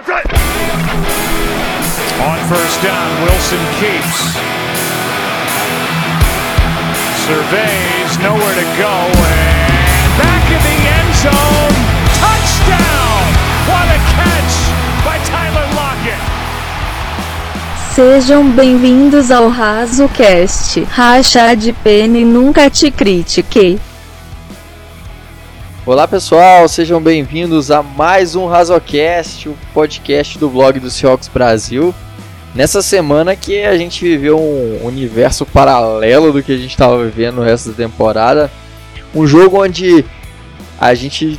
On first down, Wilson keeps. Surveys, nowhere to go, and back in the end zone. Touchdown! What a catch by Tyler Lockett! Sejam bem-vindos ao RazoCast. Racha de pena e nunca te critiquei. Olá pessoal, sejam bem-vindos a mais um Razocast, o podcast do blog do Seahawks Brasil. Nessa semana que a gente viveu um universo paralelo do que a gente estava vivendo no resto da temporada. Um jogo onde a gente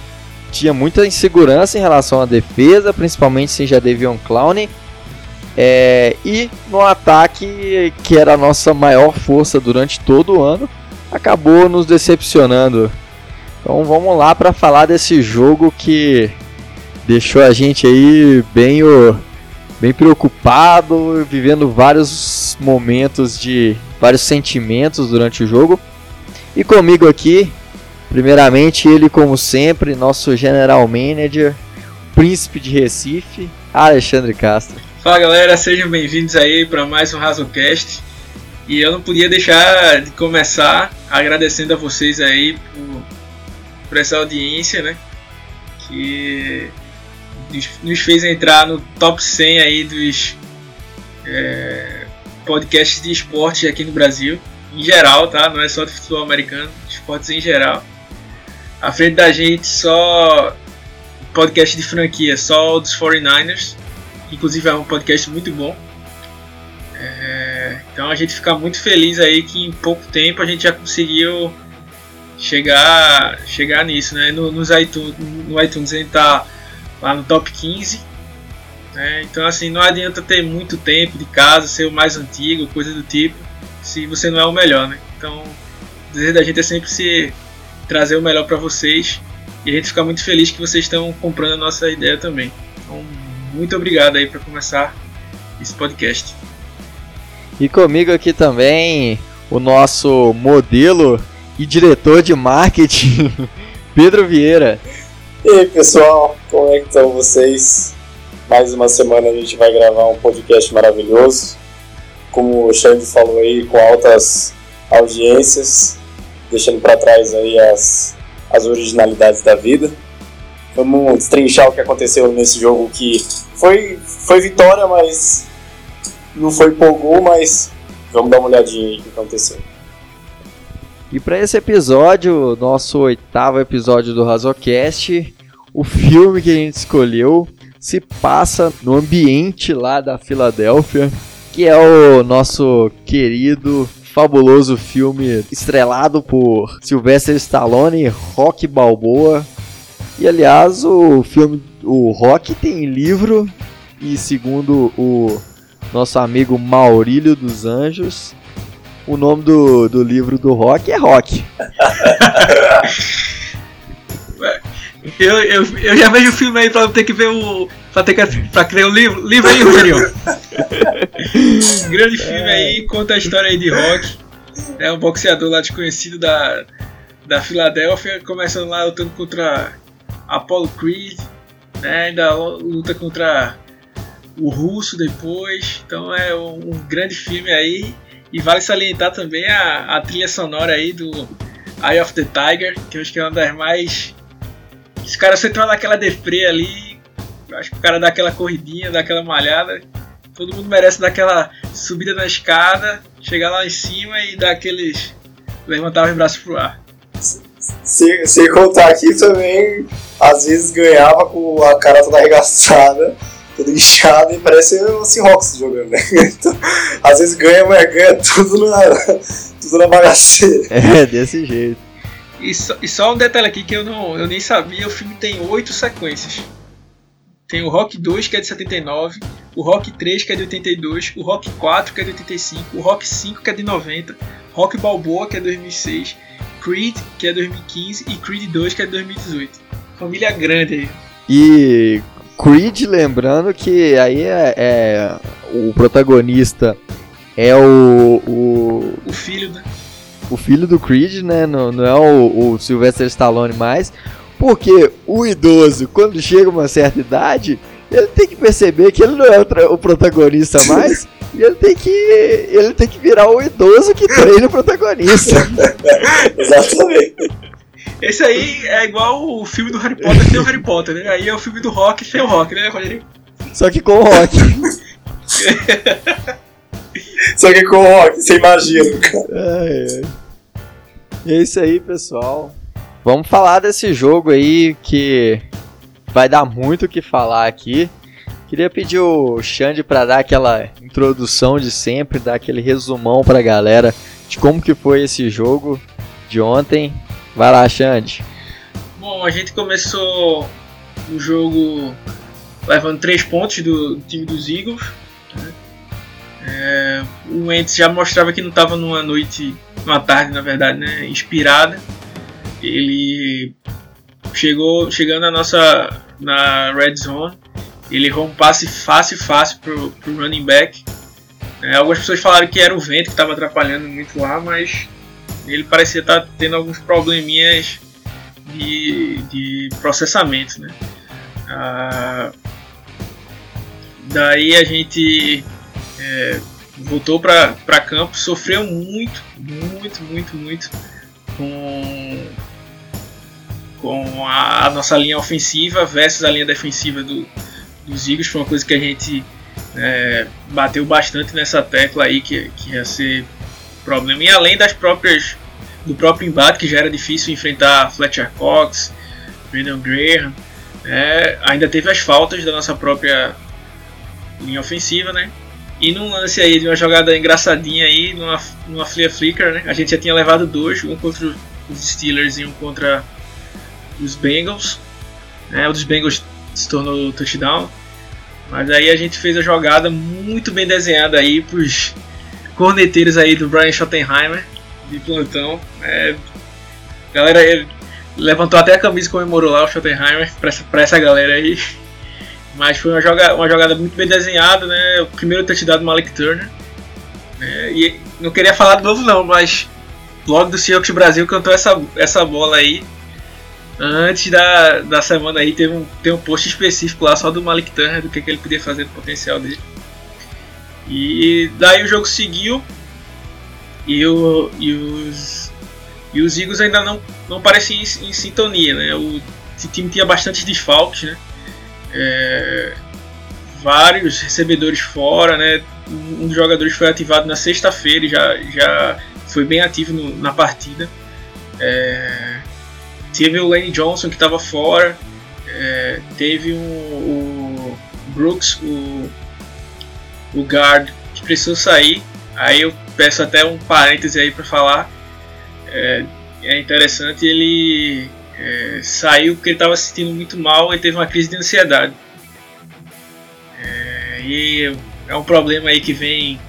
tinha muita insegurança em relação à defesa, principalmente sem Jadevion Clowney. É, e no ataque, que era a nossa maior força durante todo o ano, acabou nos decepcionando. Então vamos lá para falar desse jogo que deixou a gente aí bem bem preocupado, vivendo vários momentos de vários sentimentos durante o jogo. E comigo aqui, primeiramente ele como sempre, nosso general manager, príncipe de Recife, Alexandre Castro. Fala galera, sejam bem-vindos aí para mais um Razocast. E eu não podia deixar de começar agradecendo a vocês aí por, por essa audiência, né? Que nos fez entrar no top 100 aí dos é, podcasts de esportes aqui no Brasil, em geral, tá? Não é só de futebol americano, esportes em geral. À frente da gente só podcast de franquia, só dos 49ers, inclusive é um podcast muito bom. É, então a gente fica muito feliz aí que em pouco tempo a gente já conseguiu chegar chegar nisso, né? No, nos iTunes, no iTunes gente tá lá no top 15. Né? Então, assim, não adianta ter muito tempo de casa, ser o mais antigo, coisa do tipo, se você não é o melhor, né? Então, o desejo da gente é sempre se trazer o melhor para vocês e a gente fica muito feliz que vocês estão comprando a nossa ideia também. Então, muito obrigado aí para começar esse podcast. E comigo aqui também o nosso modelo e diretor de marketing, Pedro Vieira. E aí pessoal, como é que estão vocês? Mais uma semana a gente vai gravar um podcast maravilhoso. Como o Xande falou aí, com altas audiências, deixando para trás aí as, as originalidades da vida. Vamos destrinchar o que aconteceu nesse jogo que foi, foi vitória, mas não foi por mas vamos dar uma olhadinha aí no que aconteceu. E para esse episódio, nosso oitavo episódio do Razocast, o filme que a gente escolheu se passa no ambiente lá da Filadélfia, que é o nosso querido, fabuloso filme estrelado por Sylvester Stallone, Rock Balboa. E aliás, o filme, o Rock tem livro e segundo o nosso amigo Maurílio dos Anjos, o nome do, do livro do Rock é Rock. eu, eu, eu já vejo o filme aí pra ter que ver o. pra ter que pra criar o livro. Livro aí, Rogerinho. Grande filme aí, conta a história aí de Rock. É um boxeador lá desconhecido da, da Filadélfia, começando lá lutando contra Apollo Creed, né? Ainda luta contra o russo depois. Então é um, um grande filme aí. E vale salientar também a, a trilha sonora aí do Eye of the Tiger, que eu acho que é uma das mais. Os caras você entrar naquela deprê ali, acho que o cara dá aquela corridinha, dá aquela malhada. Todo mundo merece dar aquela subida na escada, chegar lá em cima e dar aqueles. levantar os braços pro ar. Se, se contar aqui também, às vezes ganhava com a cara toda arregaçada todo inchado e parece o Seahawks jogando, né? Então, às vezes ganha, mas ganha tudo na, tudo na bagaceira. É, desse jeito. E só, e só um detalhe aqui que eu, não, eu nem sabia, o filme tem oito sequências. Tem o Rock 2, que é de 79, o Rock 3, que é de 82, o Rock 4, que é de 85, o Rock 5, que é de 90, Rock Balboa, que é de 2006, Creed, que é de 2015 e Creed 2, que é de 2018. Família grande aí. E Creed, lembrando que aí é, é o protagonista é o, o. O filho, né? O filho do Creed, né? Não, não é o, o Sylvester Stallone mais. Porque o idoso, quando chega uma certa idade, ele tem que perceber que ele não é o, o protagonista mais. E ele tem que. Ele tem que virar o idoso que treina o protagonista. Exatamente. Esse aí é igual o filme do Harry Potter sem o Harry Potter, né? Aí é o filme do rock sem o rock, né, Rogerinho? Só que com o rock. Só que com o rock, sem magia, cara. Ai. E é isso aí, pessoal. Vamos falar desse jogo aí que vai dar muito o que falar aqui. Queria pedir o Xande para dar aquela introdução de sempre, dar aquele resumão pra galera de como que foi esse jogo de ontem. Vai lá, Xande. Bom, a gente começou o jogo levando três pontos do time dos Eagles. né? É, o Wentz já mostrava que não estava numa noite, numa tarde, na verdade, né, inspirada. Ele chegou, chegando na nossa na red zone, ele errou um passe fácil, fácil pro, pro running back. É, algumas pessoas falaram que era o vento que estava atrapalhando muito lá, mas ele parecia estar tendo alguns probleminhas de, de processamento, né? Ah, daí a gente é, voltou para campo, sofreu muito, muito, muito, muito com, com a, a nossa linha ofensiva versus a linha defensiva do, dos Eagles. Foi uma coisa que a gente é, bateu bastante nessa tecla aí que, que ia ser problema. E além das próprias do próprio embate, que já era difícil enfrentar Fletcher Cox, Brandon Graham, é, ainda teve as faltas da nossa própria linha ofensiva, né? E num lance aí de uma jogada engraçadinha aí, numa, numa flea flicker, né? A gente já tinha levado dois, um contra os Steelers e um contra os Bengals. Né? O dos Bengals se tornou touchdown. Mas aí a gente fez a jogada muito bem desenhada aí pros corneteiros aí do Brian Schottenheimer de plantão. É, galera ele levantou até a camisa e comemorou lá o Schottenheimer pra essa, pra essa galera aí. Mas foi uma jogada, uma jogada muito bem desenhada, né? O primeiro touchdown do Malik Turner. né? E não queria falar de novo não, mas logo do Seahawks Brasil cantou essa, essa bola aí. Antes da, da semana aí teve um, tem um post específico lá só do Malik Turner, do que, que ele podia fazer do potencial dele. E daí o jogo seguiu e, o, e os e os Eagles ainda não, não pareciam em, em sintonia, né? O, time tinha bastante desfalques, né? É, vários recebedores fora, né? Um dos jogadores foi ativado na sexta-feira já, já foi bem ativo no- na partida. É, teve o Lane Johnson que estava fora, é, teve um, o Brooks, o, o guard, que precisou sair. Aí eu peço até um parêntese aí para falar. É, é interessante, ele é, saiu porque ele estava se sentindo muito mal e teve uma crise de ansiedade. É, e é um problema aí que vem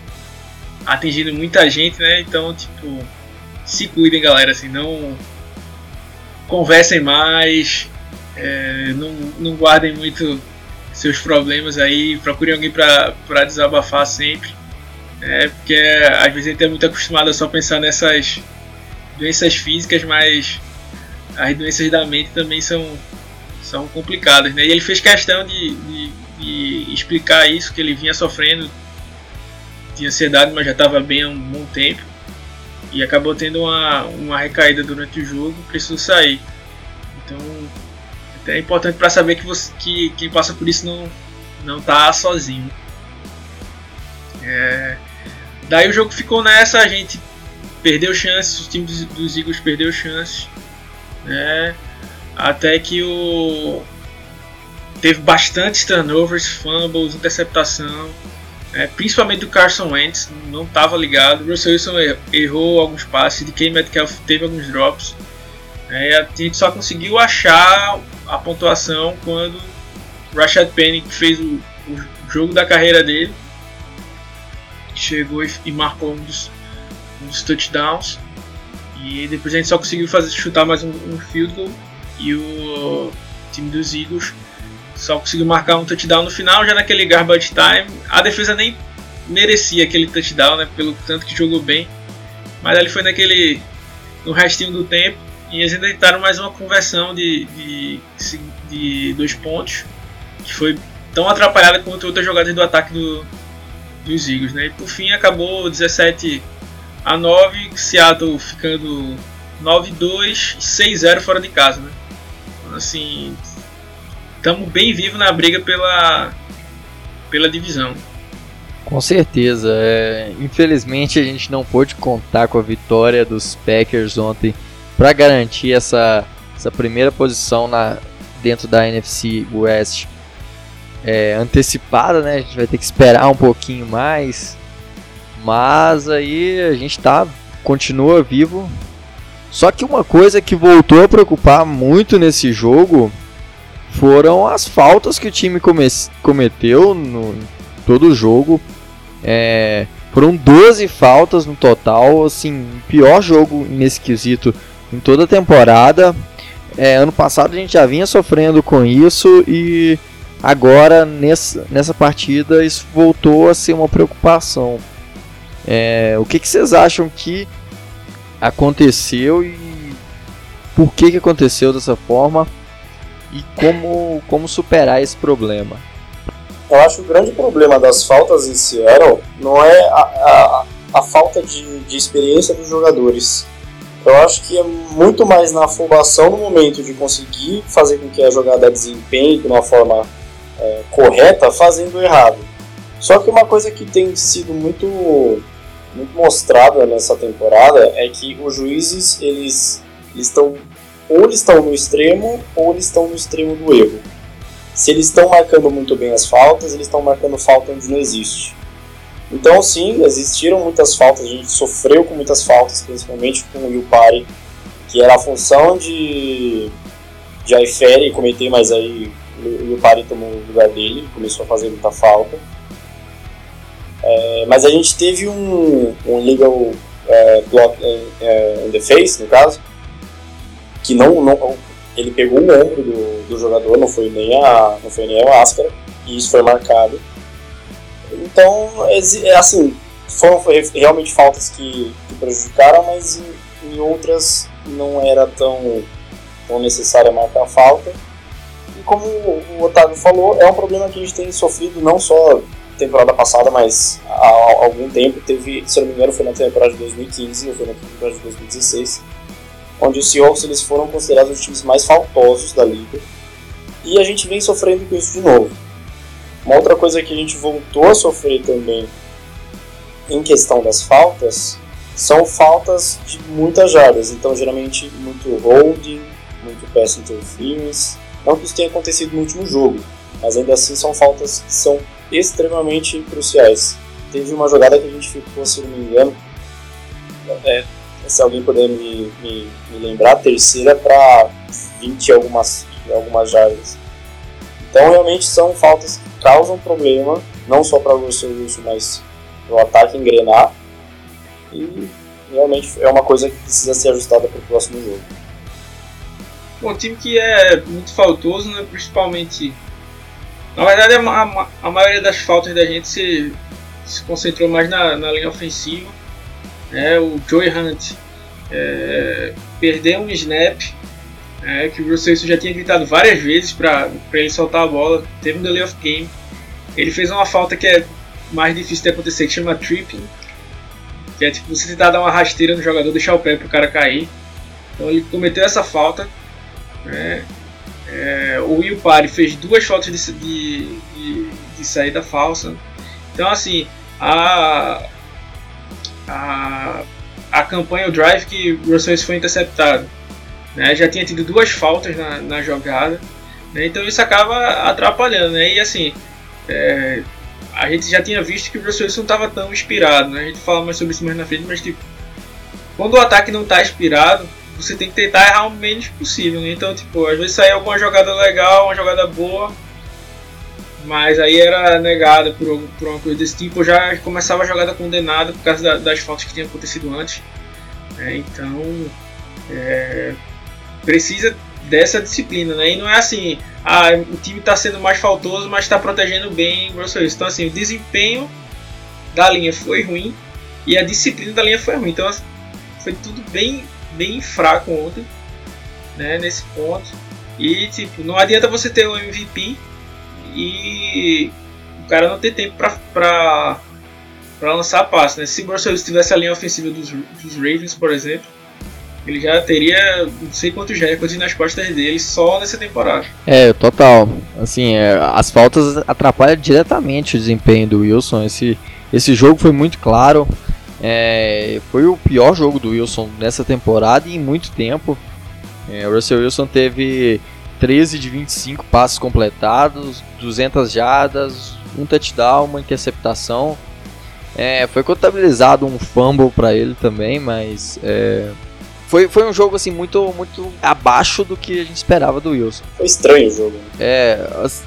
atingindo muita gente, né? Então, tipo, se cuidem, galera, assim, não conversem mais, é, não, não guardem muito seus problemas aí, procurem alguém para desabafar sempre. É, porque às vezes a gente é muito acostumado a só pensar nessas doenças físicas, mas as doenças da mente também são, são complicadas. Né? E ele fez questão de, de, de explicar isso, que ele vinha sofrendo de ansiedade, mas já estava bem há um bom tempo. E acabou tendo uma, uma recaída durante o jogo, precisou sair. Então é importante para saber que, você, que quem passa por isso não, não tá sozinho. É, daí o jogo ficou nessa, a gente perdeu chances, os times dos, Eagles perdeu chances, né? Até que o teve bastantes turnovers, fumbles, interceptação, né? principalmente do Carson Wentz, não estava ligado. O Russell Wilson er- errou alguns passes, de K. Metcalf teve alguns drops. né? A gente só conseguiu achar a pontuação quando Rashad Penny que fez o, o jogo da carreira dele chegou e, e marcou um dos, um dos touchdowns. E depois a gente só conseguiu fazer, chutar mais um, um field goal. E o time dos Eagles só conseguiu marcar um touchdown no final, já naquele garbage time. A defesa nem merecia aquele touchdown, né? Pelo tanto que jogou bem. Mas ele foi naquele. no restinho do tempo. E eles tentaram mais uma conversão de, de, de dois pontos. Que foi tão atrapalhada quanto outras jogadas do ataque do, dos Eagles, né? E por fim acabou 17 a 9, Seattle ficando 9-2 6-0 fora de casa, né? Então, assim, estamos bem vivos na briga pela, pela divisão. Com certeza. É, infelizmente a gente não pôde contar com a vitória dos Packers ontem para garantir essa, essa primeira posição na, dentro da NFC West é, antecipada, né? A gente vai ter que esperar um pouquinho mais. Mas aí a gente tá continua vivo. Só que uma coisa que voltou a preocupar muito nesse jogo foram as faltas que o time come cometeu no todo o jogo. É, foram 12 faltas no total, assim, pior jogo nesse quesito em toda a temporada. É, ano passado a gente já vinha sofrendo com isso e agora nessa, nessa partida isso voltou a ser uma preocupação. É, o que, que vocês acham que aconteceu e por que, que aconteceu dessa forma e como, como superar esse problema? Eu acho que o grande problema das faltas em Seattle não é a, a, a falta de, de experiência dos jogadores. Eu acho que é muito mais na afobação no momento de conseguir fazer com que a jogada desempenhe de uma forma é, correta, fazendo errado. Só que uma coisa que tem sido muito, muito mostrada nessa temporada é que os juízes eles, eles estão ou eles estão no extremo ou eles estão no extremo do erro. Se eles estão marcando muito bem as faltas, eles estão marcando falta onde não existe. Então, sim, existiram muitas faltas, a gente sofreu com muitas faltas, principalmente com o Yupari, que era a função de, de Aiferi cometer, mas aí o Yupari tomou o lugar dele, começou a fazer muita falta. É, mas a gente teve um, um legal é, block é, é in the face, no caso, que não, não ele pegou o ombro do, do jogador, não foi nem a não foi nem a máscara, e isso foi marcado. Então, é assim, foram realmente faltas que, que prejudicaram, mas em, em, outras não era tão, tão necessária marcar falta. E como o Otávio falou, é um problema que a gente tem sofrido não só temporada passada, mas há algum tempo. Teve, se não me engano, foi na temporada de 2015 ou foi na temporada de 2016, onde os Seahawks eles foram considerados os times mais faltosos da liga. E a gente vem sofrendo com isso de novo. Uma outra coisa que a gente voltou a sofrer também em questão das faltas são faltas de muitas jardas. Então, geralmente, muito holding, muito pass interference. Não que isso tenha acontecido no último jogo, mas ainda assim são faltas que são extremamente cruciais. Teve uma jogada que a gente ficou, se não me engano, é, se alguém puder me, me, me lembrar, terceira para 20 algumas, algumas jardas. Então, realmente são faltas causam problema, não só para o Wilson, mas para o ataque engrenar. E realmente é uma coisa que precisa ser ajustada para o próximo jogo. Bom, time que é muito faltoso, né? principalmente. Na verdade, a, a maioria das faltas da gente se, se concentrou mais na, na linha ofensiva. Né? O Joey Hunt é, perdeu um snap é, que o Russell já tinha gritado várias vezes para ele soltar a bola. Teve um delay of game. Ele fez uma falta que é mais difícil de acontecer, que chama tripping. Que é tipo você tentar dar uma rasteira no jogador, deixar o pé para o cara cair. Então ele cometeu essa falta. Né? É, o Will Parry fez duas faltas de, de, de, de, saída falsa. Então assim, a, a, a campanha, o drive que o Russell foi interceptado né? Já tinha tido duas faltas na, na jogada, né? então isso acaba atrapalhando. Né? E assim, é, a gente já tinha visto que o Russell Wilson não estava tão inspirado. Né? A gente fala mais sobre isso mais na frente, mas tipo, quando o ataque não está inspirado, você tem que tentar errar o menos possível. Né? Então, tipo, às vezes saía alguma jogada legal, uma jogada boa, mas aí era negada por, por uma coisa desse tipo. Já começava a jogada condenada por causa da, das faltas que tinham acontecido antes. Né? Então, é, precisa dessa disciplina, né? E não é assim, ah, o time está sendo mais faltoso, mas está protegendo bem o Russell Wilson. Então, assim, o desempenho da linha foi ruim e a disciplina da linha foi ruim. Então, assim, foi tudo bem, bem fraco ontem, né? Nesse ponto. E, tipo, não adianta você ter o MVP e o cara não tem tempo pra, pra lançar passe. Né? Se o Russell Wilson tivesse a linha ofensiva dos, dos Ravens, por exemplo, ele já teria não sei quantos recordes nas costas dele só nessa temporada. É, total. Assim, é, as faltas atrapalham diretamente o desempenho do Wilson. Esse, esse jogo foi muito claro. É, foi o pior jogo do Wilson nessa temporada e em muito tempo. É, o Russell Wilson teve 13 de 25 passos completados, 200 jardas, um touchdown, uma interceptação. É, foi contabilizado um fumble para ele também, mas é, foi, foi um jogo assim muito muito abaixo do que a gente esperava do Wilson. Foi estranho o jogo. É,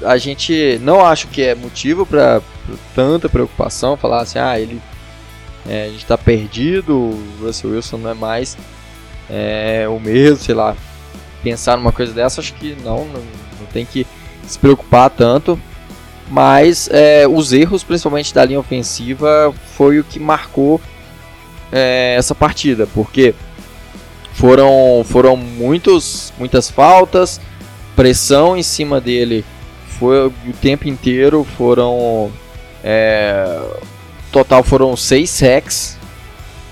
a, a gente não acho que é motivo para tanta preocupação, falar assim, ah, ele é, a gente está perdido, o Russell Wilson não é mais é, o mesmo, sei lá, pensar numa coisa dessa, acho que não, não, não tem que se preocupar tanto. Mas é, os erros, principalmente da linha ofensiva, foi o que marcou é, essa partida, porque foram, foram muitos, muitas faltas, pressão em cima dele foi o tempo inteiro, foram é, total foram seis sacks,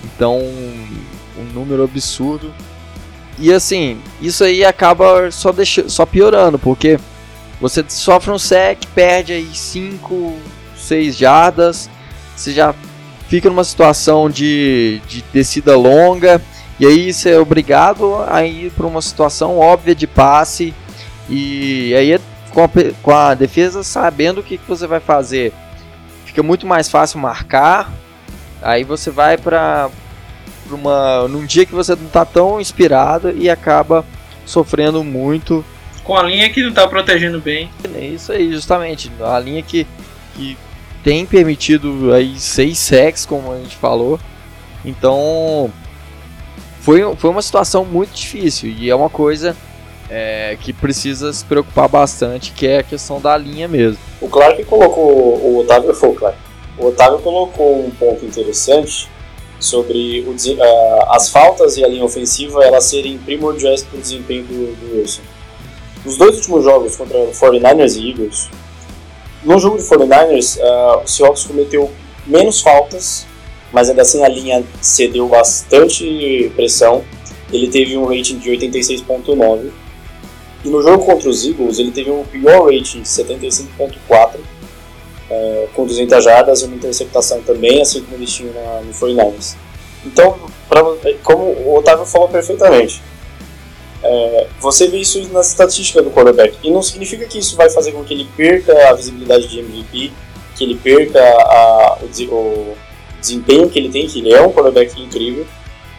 então um número absurdo. E assim, isso aí acaba só, deixa, só piorando, porque você sofre um sec, perde aí 5, 6 jardas, você já fica numa situação de, de descida longa, e aí você é obrigado a ir para uma situação óbvia de passe, e aí com a, com a defesa sabendo o que, que você vai fazer, fica muito mais fácil marcar, aí você vai para uma num dia que você não está tão inspirado e acaba sofrendo muito com a linha que não está protegendo bem. É isso aí, justamente, a linha que, que tem permitido aí seis sacks, como a gente falou. Então, foi, foi uma situação muito difícil e é uma coisa é, que precisa se preocupar bastante, que é a questão da linha mesmo. O Clark colocou, o Otávio foi o Clark. O Otávio colocou um ponto interessante sobre o, uh, as faltas e a linha ofensiva elas serem primordiais para o desempenho do, do Wilson. Nos dois últimos jogos contra 49ers e Eagles, no jogo de 49ers, uh, o Seahawks cometeu menos faltas, mas ainda assim a linha cedeu bastante pressão. Ele teve um rating de 86.9. E no jogo contra os Eagles, ele teve um pior rating de 75.4 é, com 200 jardas e uma interceptação também, assim como eles tinham na, no 49ers. Então, pra, como o Otávio falou perfeitamente, é, você vê isso na estatística do quarterback. E não significa que isso vai fazer com que ele perca a visibilidade de MVP, que ele perca a, o, o, desempenho que ele tem, que ele é um quarterback incrível.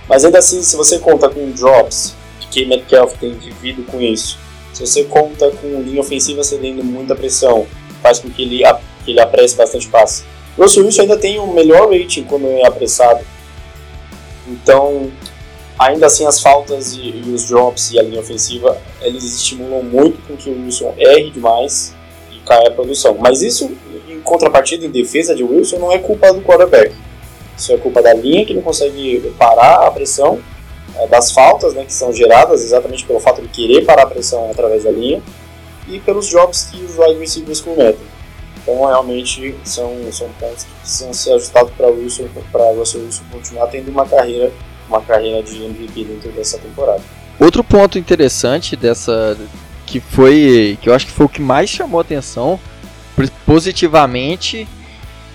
Mas ainda assim, se você conta com drops, que Metcalf tem vivido com isso, se você conta com linha ofensiva cedendo muita pressão, faz com que ele que ele apresse bastante passe. Russell Wilson ainda tem o um melhor rating quando é apressado. Então, ainda assim, as faltas e, e, os drops e a linha ofensiva, eles estimulam muito com que o Wilson erre demais e caia a produção. Mas isso, em contrapartida, em defesa de Wilson, não é culpa do quarterback. Isso é culpa da linha que não consegue parar a pressão, é, das faltas né, que são geradas exatamente pelo fato de querer parar a pressão através da linha e pelos drops que os wide receivers cometem. Então, realmente, são, são pontos que precisam ser ajustados para o Wilson, para Russell Wilson continuar tendo uma carreira, uma carreira de MVP dentro dessa temporada. Outro ponto interessante dessa, que foi, que eu acho que foi o que mais chamou atenção positivamente,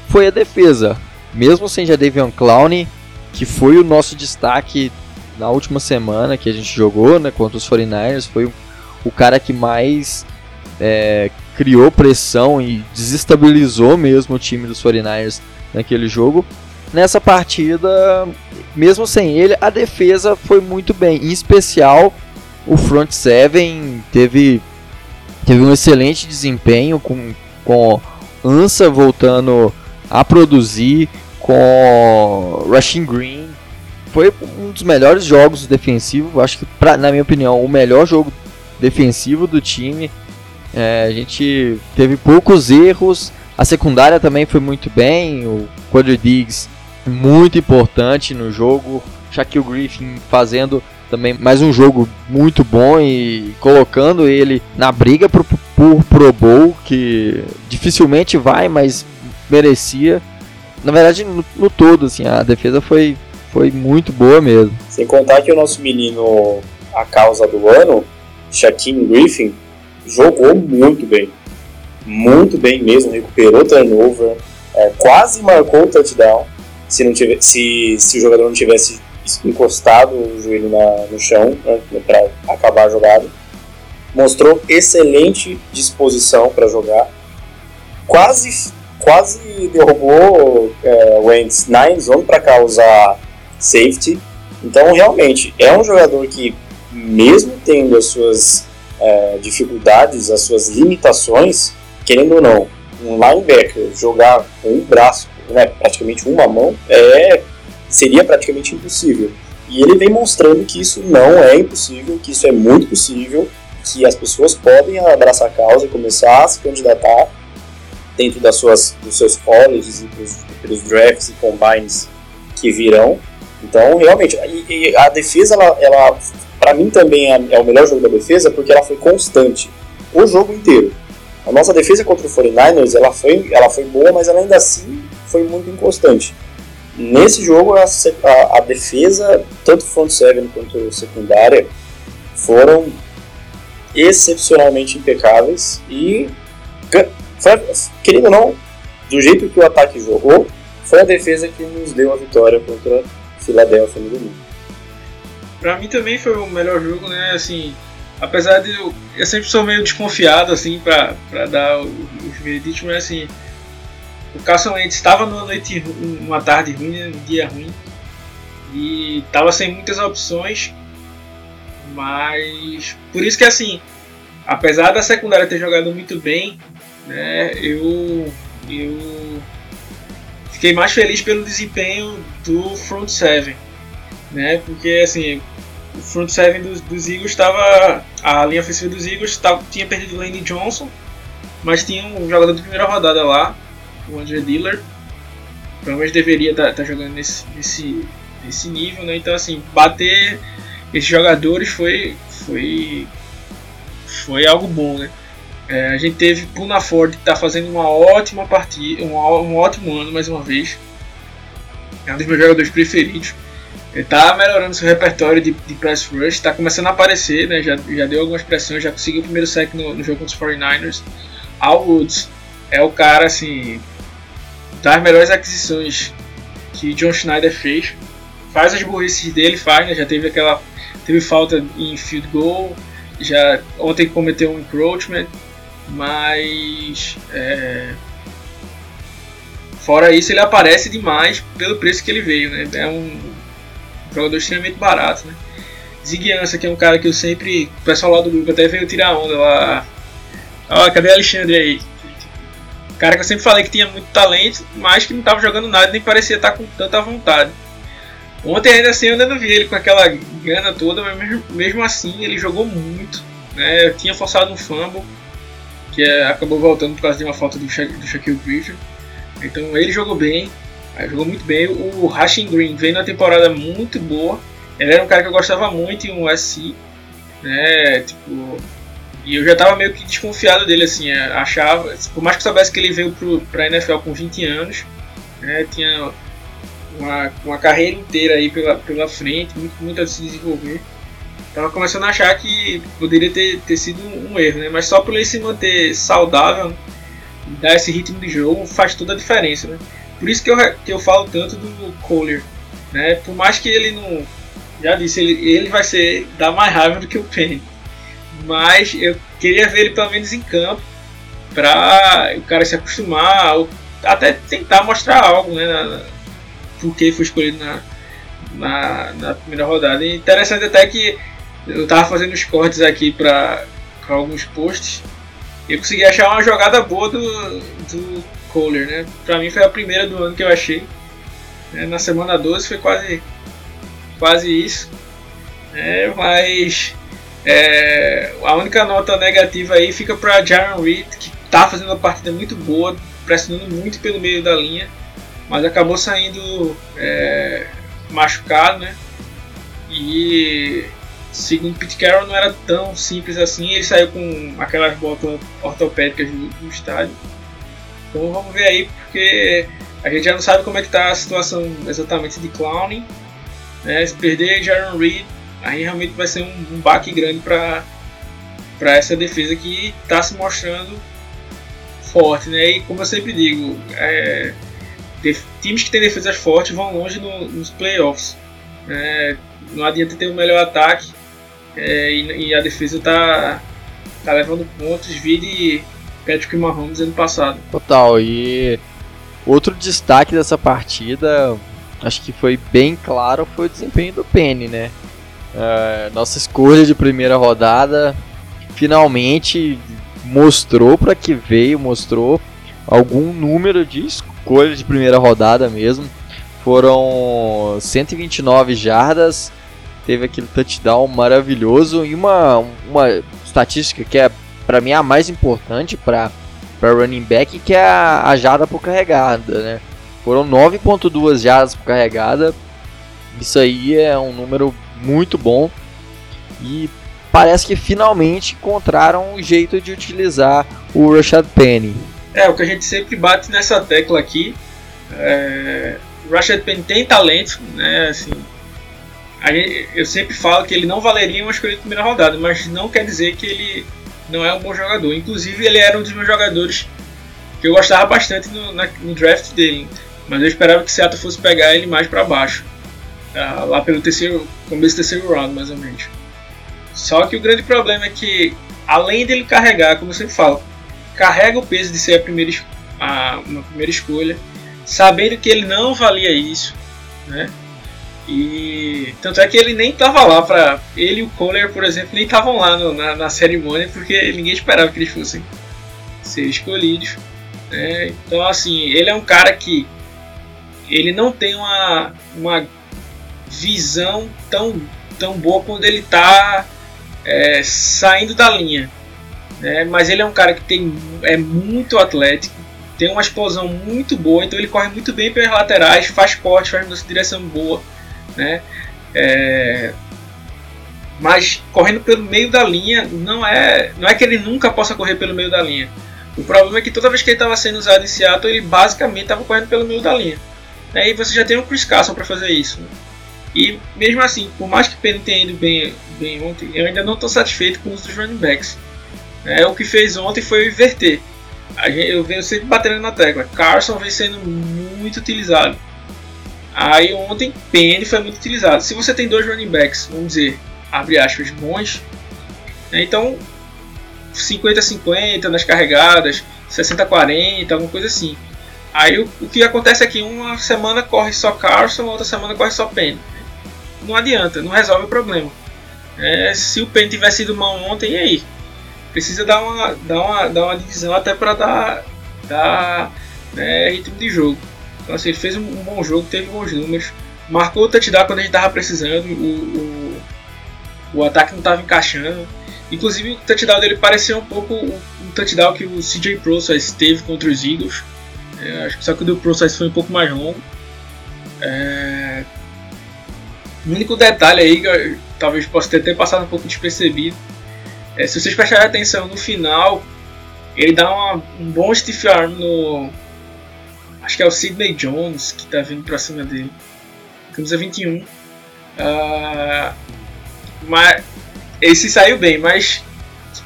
foi a defesa. Mesmo sem Jadavion Clowney, que foi o nosso destaque na última semana que a gente jogou né, contra os 49ers, foi o, cara que mais é, criou pressão e desestabilizou mesmo o time dos 49ers naquele jogo. Nessa partida, mesmo sem ele, a defesa foi muito bem. Em especial, o front seven teve, teve um excelente desempenho com, com Ansa voltando a produzir, com Rushing Green. Foi um dos melhores jogos defensivos, acho que, pra, na minha opinião, o melhor jogo defensivo do time. É, a gente teve poucos erros. A secundária também foi muito bem. O Quadri Diggs muito importante no jogo. Shaquille Griffin fazendo também mais um jogo muito bom e colocando ele na briga por, por Pro Bowl, que dificilmente vai, mas merecia. Na verdade, no, no todo, assim, a defesa foi, foi muito boa mesmo. Sem contar que o nosso menino, a causa do ano, Shaquem Griffin, jogou muito bem. Muito bem mesmo, recuperou turnover, é, quase marcou o touchdown. Se, não tivesse, se, se o jogador não tivesse encostado o joelho na, no chão né, para acabar a jogada. Mostrou excelente disposição para jogar. Quase, quase derrubou é, o Wentz na endzone para causar safety. Então, realmente, é um jogador que, mesmo tendo as suas é, dificuldades, as suas limitações, querendo ou não, um linebacker jogar com um braço, né, praticamente uma mão, é, seria praticamente impossível. E ele vem mostrando que isso não é impossível, que isso é muito possível, que as pessoas podem abraçar a causa e começar a se candidatar dentro das suas, dos seus colleges e dos, drafts e combines que virão. Então, realmente, a, a defesa, ela, ela para mim também é, é o melhor jogo da defesa porque ela foi constante o jogo inteiro. A nossa defesa contra o 49ers ela foi, ela foi boa, mas ela ainda assim foi muito inconstante. Nesse jogo, a, a, a defesa, tanto front seven quanto secundária, foram excepcionalmente impecáveis e, querendo ou não, do jeito que o ataque jogou, foi a defesa que nos deu a vitória contra Filadélfia no domingo. Pra mim também foi o melhor jogo, né? Assim, apesar de eu, eu sempre sou meio desconfiado assim para dar os vereditos, mas assim, o Carson Wentz estava numa noite, uma tarde ruim, né, um dia ruim e estava sem muitas opções, mas por isso que assim, apesar da secundária ter jogado muito bem, né, eu eu fiquei mais feliz pelo desempenho do front seven, né, porque assim o front seven dos, dos Eagles estava. A linha ofensiva dos Eagles tava, tinha perdido o Lane Johnson, mas tinha um jogador de primeira rodada lá, o Andrew Diller. Provavelmente deveria estar tá, tá jogando nesse, nesse, nesse nível, né? Então assim, bater esses jogadores foi. foi. foi algo bom, né? É, a gente teve Puna Ford que está fazendo uma ótima partida, um, um ótimo ano mais uma vez. É um dos meus jogadores preferidos. Ele tá melhorando seu repertório de, de press rush, tá começando a aparecer, né? Já, já deu algumas pressões, já conseguiu o primeiro sec no, no jogo contra os 49ers. Al Woods é o cara, assim, das melhores aquisições que John Schneider fez. Faz as burrices dele, faz, né? Já teve aquela. Teve falta em field goal, já ontem cometeu um encroachment, mas. É, fora isso, ele aparece demais pelo preço que ele veio, né? É um jogador extremamente barato, né? Ziguiança, que é um cara que eu sempre. O pessoal lá do grupo até veio tirar onda lá. Ó, cadê Alexandre aí? Cara que eu sempre falei que tinha muito talento, mas que não estava jogando nada nem parecia estar com tanta vontade. Ontem ainda assim eu ainda não vi ele com aquela gana toda, mas mesmo, mesmo assim ele jogou muito. Né? Eu tinha forçado um fumble, que é, acabou voltando por causa de uma falta do, Sha do Shaquille Griffin. Então ele jogou bem jogou muito bem. O Rashing Green veio na temporada muito boa. Ele era um cara que eu gostava muito em um USC, né? Tipo, e eu já tava meio que desconfiado dele, assim, é, achava, por mais que soubesse que ele veio pro, pra NFL com 20 anos, né? Tinha uma, uma carreira inteira aí pela, pela frente, muito, muito a se desenvolver. Tava começando a achar que poderia ter, ter sido um erro, né? Mas só por ele se manter saudável, dar esse ritmo de jogo, faz toda a diferença, né? Por isso que eu, que eu falo tanto do Kohler. Né? Por mais que ele não. Já disse, ele, ele vai ser dar mais raiva do que o Penny. Mas eu queria ver ele pelo menos em campo. Pra o cara se acostumar. Ou até tentar mostrar algo, né? Na, porque foi escolhido na, na, na, primeira rodada. E interessante até que eu tava fazendo os cortes aqui para alguns posts. E eu consegui achar uma jogada boa do, do Kohler, né? Pra mim foi a primeira do ano que eu achei. É, na semana 12 foi quase, quase isso. É, mas é, a única nota negativa aí fica para Jaron Reed, que tá fazendo uma partida muito boa, pressionando muito pelo meio da linha, mas acabou saindo é, machucado, né? E segundo Pete Carroll, não era tão simples assim. Ele saiu com aquelas botas ortopédicas do estádio. Então vamos ver aí, porque a gente já não sabe como é que tá a situação exatamente de Clowney. Né? Se perder Jaron Reed, aí realmente vai ser um, um baque grande para para essa defesa que está se mostrando forte, né? E como eu sempre digo, é, times que têm defesas fortes vão longe no, nos playoffs. É, não adianta ter o melhor ataque é, e, e, a defesa está tá levando pontos, vide Patrick Mahomes ano passado. Total, e outro destaque dessa partida, acho que foi bem claro, foi o desempenho do Penny, né? Uh, nossa escolha de primeira rodada finalmente mostrou para que veio, mostrou algum número de escolhas de primeira rodada mesmo. Foram 129 jardas, teve aquele touchdown maravilhoso e uma, uma estatística que é para mim a mais importante para para running back, que é a, a por carregada, né? Foram 9.2 jardas por carregada. Isso aí é um número muito bom. E parece que finalmente encontraram um jeito de utilizar o Rashad Penny. É, o que a gente sempre bate nessa tecla aqui. É, o Rashad Penny tem talento, né? Assim, gente, eu sempre falo que ele não valeria uma escolha de primeira rodada, mas não quer dizer que ele não é um bom jogador. Inclusive, ele era um dos meus jogadores que eu gostava bastante no, na, no draft dele. Mas eu esperava que Seattle fosse pegar ele mais para baixo. Tá? Lá pelo terceiro, começo do terceiro round, mais ou menos. Só que o grande problema é que, além dele carregar, como eu sempre falo, carrega o peso de ser a primeira, a, uma primeira escolha, sabendo que ele não valia isso, né? E tanto é que ele nem estava lá para ele e o Kohler, por exemplo, nem estavam lá no, na, na, cerimônia porque ninguém esperava que eles fossem ser escolhidos. Né? Então assim, ele é um cara que ele não tem uma, uma visão tão, tão boa quando ele está é, saindo da linha. Né? Mas ele é um cara que tem, é muito atlético, tem uma explosão muito boa, então ele corre muito bem pelas laterais, faz corte, faz uma direção boa. Né? É, mas correndo pelo meio da linha não é não é que ele nunca possa correr pelo meio da linha. O problema é que toda vez que ele estava sendo usado em Seattle, ele basicamente estava correndo pelo meio da linha. Né? E você já tem o Chris Carson para fazer isso. Né? E mesmo assim, por mais que Penny tenha ido bem, bem ontem, eu ainda não estou satisfeito com os dos running backs. É, o que fez ontem foi inverter. Gente, eu venho sempre batendo na tecla. Carson vem sendo muito utilizado. Aí ontem Penny foi muito utilizado. Se você tem dois running backs, vamos dizer, abre aspas, bons, né, então 50-50 nas carregadas, 60-40, alguma coisa assim. Aí o, o, que acontece é que uma semana corre só Carson, outra semana corre só Penny não adianta, não resolve o problema. É, se o Penn tivesse sido mal ontem, e aí? Precisa dar uma, dar uma, dar uma divisão até para dar, dar né, ritmo de jogo. Então, assim, ele fez um, um, bom jogo, teve bons números, marcou o touchdown quando a gente estava precisando, o, o, o ataque não estava encaixando. Inclusive, o touchdown dele parecia um pouco o, o touchdown que o CJ Process teve contra os Eagles. É, acho que só que o do Process foi um pouco mais longo. É, o único detalhe aí, que talvez possa ter, ter passado um pouco despercebido, é se vocês prestarem atenção no final, ele dá uma, um bom stiff arm no. Acho que é o Sidney Jones que está vindo para cima dele. Camisa 21. Uh, ah, mas ele se saiu bem, mas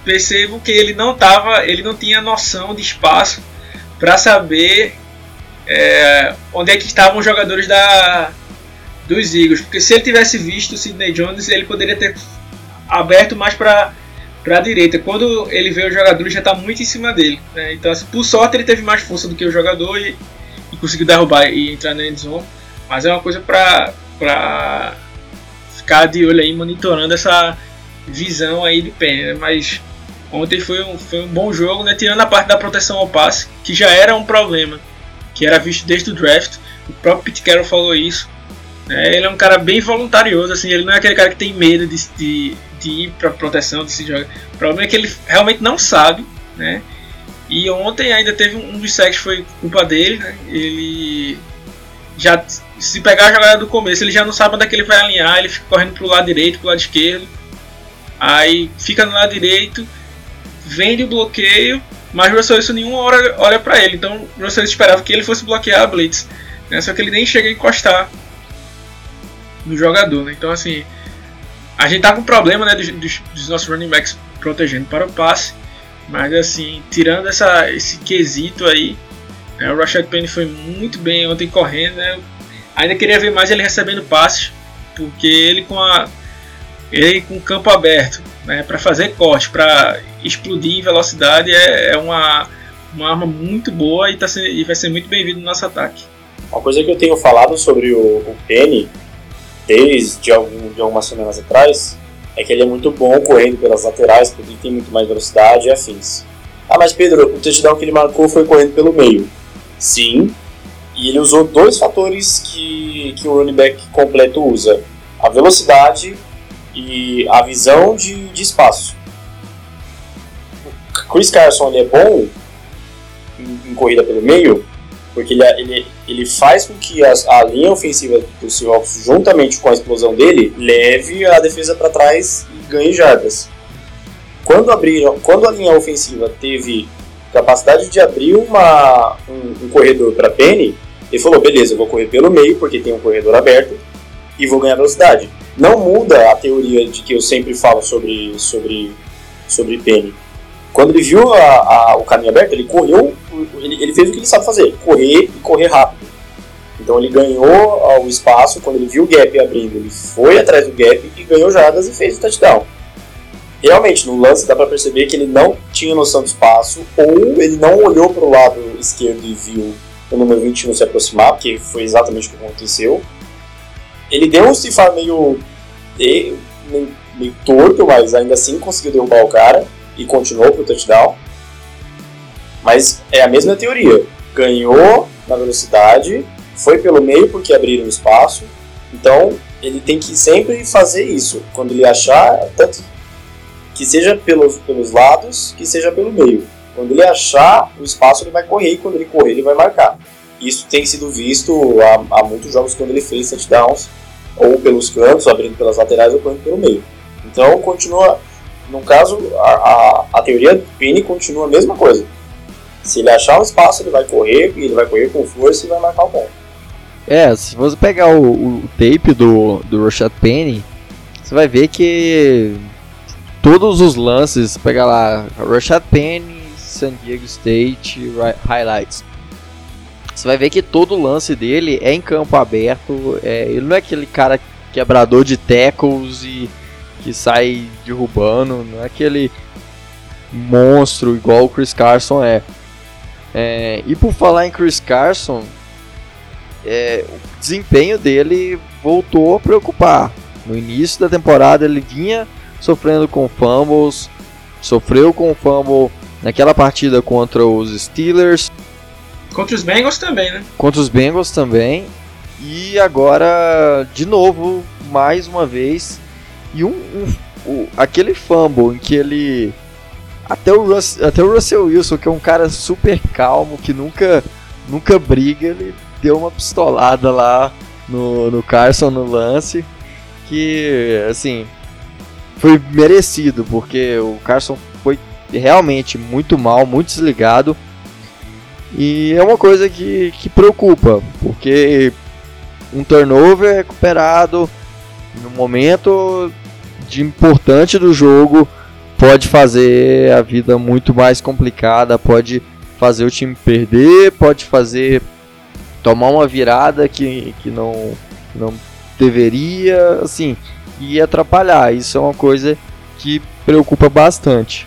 percebo que ele não tava, ele não tinha noção de espaço para saber é, onde é que estavam os jogadores da, dos Eagles. Porque se ele tivesse visto o Sidney Jones, ele poderia ter aberto mais para para a direita. Quando ele vê o jogador, já está muito em cima dele. Né? Então, assim, por sorte, ele teve mais força do que o jogador e conseguiu derrubar e entrar na endzone. Mas é uma coisa para ficar de olho aí, monitorando essa visão aí do Penny. Né? Mas ontem foi um, foi um bom jogo, né? tirando a parte da proteção ao passe, que já era um problema, que era visto desde o draft. O próprio Pete Carroll falou isso. É, ele é um cara bem voluntarioso, assim, ele não é aquele cara que tem medo de, de, de ir pra proteção, de se jogar. O problema é que ele realmente não sabe, né? E ontem ainda teve um dos sacks foi culpa dele, né? Ele já se pegar a jogada do começo, ele já não sabe onde é que ele vai alinhar, ele fica correndo pro lado direito, pro lado esquerdo. Aí fica no lado direito, vende o bloqueio, mas o Russell Wilson nenhuma hora olha para ele. Então o Russell esperava que ele fosse bloquear a Blitz. Né? Só que ele nem chega a encostar no jogador. Né? Então assim, a gente tá com problema né, dos, dos nossos running backs protegendo para o passe. Mas assim, tirando essa, esse quesito aí, né, o Rashad Penny foi muito bem ontem correndo. Né? Ainda queria ver mais ele recebendo passes, porque ele com a ele com o campo aberto, né, para fazer corte, para explodir em velocidade é, é, uma, uma arma muito boa e, tá e vai ser muito bem-vindo no nosso ataque. Uma coisa que eu tenho falado sobre o, o Penny desde algum, de algumas semanas atrás é que ele é muito bom correndo pelas laterais, porque ele tem muito mais velocidade e afins. Ah, mas Pedro, o touchdown que ele marcou foi correndo pelo meio. Sim, e ele usou dois fatores que, que o running back completo usa: a velocidade e a visão de, de espaço. Chris Carson ele é bom em, em corrida pelo meio, porque ele, ele, ele faz com que a, a linha ofensiva do Seahawks, juntamente com a explosão dele, leve a defesa para trás e ganhe jardas. Quando, abriram, quando a linha ofensiva teve capacidade de abrir uma, um, um corredor para Penny, ele falou: beleza, eu vou correr pelo meio porque tem um corredor aberto e vou ganhar velocidade não muda a teoria de que eu sempre falo sobre, sobre, sobre Penny. Quando ele viu a, a, o caminho aberto, ele correu, ele, ele, fez o que ele sabe fazer, correr e correr rápido. Então ele ganhou o espaço, quando ele viu o gap abrindo, ele foi atrás do gap e ganhou jardas e fez o touchdown. Realmente, no lance dá para perceber que ele não tinha noção do espaço, ou ele não olhou para o lado esquerdo e viu o número 21 se aproximar, porque foi exatamente o que aconteceu ele deu um cifar meio, meio, meio torto, mas ainda assim conseguiu derrubar o cara e continuou pro touchdown. Mas é a mesma teoria. Ganhou na velocidade, foi pelo meio porque abriram espaço. Então ele tem que sempre fazer isso. Quando ele achar, tanto que seja pelos, pelos lados, que seja pelo meio. Quando ele achar o espaço, ele vai correr e quando ele correr, ele vai marcar. Isso tem sido visto há, há muitos jogos quando ele fez touchdowns ou pelos cantos, abrindo pelas laterais ou correndo pelo meio. Então continua, no caso, a, a, a teoria do Pini continua a mesma coisa. Se ele achar um espaço, ele vai correr, ele vai correr com força e vai marcar o ponto. É, se você pegar o, o tape do, do Rashad Penny, você vai ver que todos os lances, pega lá, Rashad Penny, San Diego State, highlights. Você vai ver que todo lance dele é em campo aberto. É, ele não é aquele cara quebrador de tackles e que sai derrubando. Não é aquele monstro igual o Chris Carson é. É e por falar em Chris Carson, é, o desempenho dele voltou a preocupar. No início da temporada ele vinha sofrendo com fumbles, sofreu com fumble naquela partida contra os Steelers, Contra os Bengals também, né? Contra os Bengals também. E agora, de novo, mais uma vez. E um, um, um aquele fumble em que ele. Até o, Russ, até o Russell Wilson, que é um cara super calmo, que nunca, nunca briga, ele deu uma pistolada lá no, no Carson no lance. Que, assim, foi merecido, porque o Carson foi realmente muito mal, muito desligado. E é uma coisa que, que preocupa, porque um turnover recuperado no momento de importante do jogo pode fazer a vida muito mais complicada, pode fazer o time perder, pode fazer tomar uma virada que, que não, não deveria, assim, e atrapalhar. Isso é uma coisa que preocupa bastante.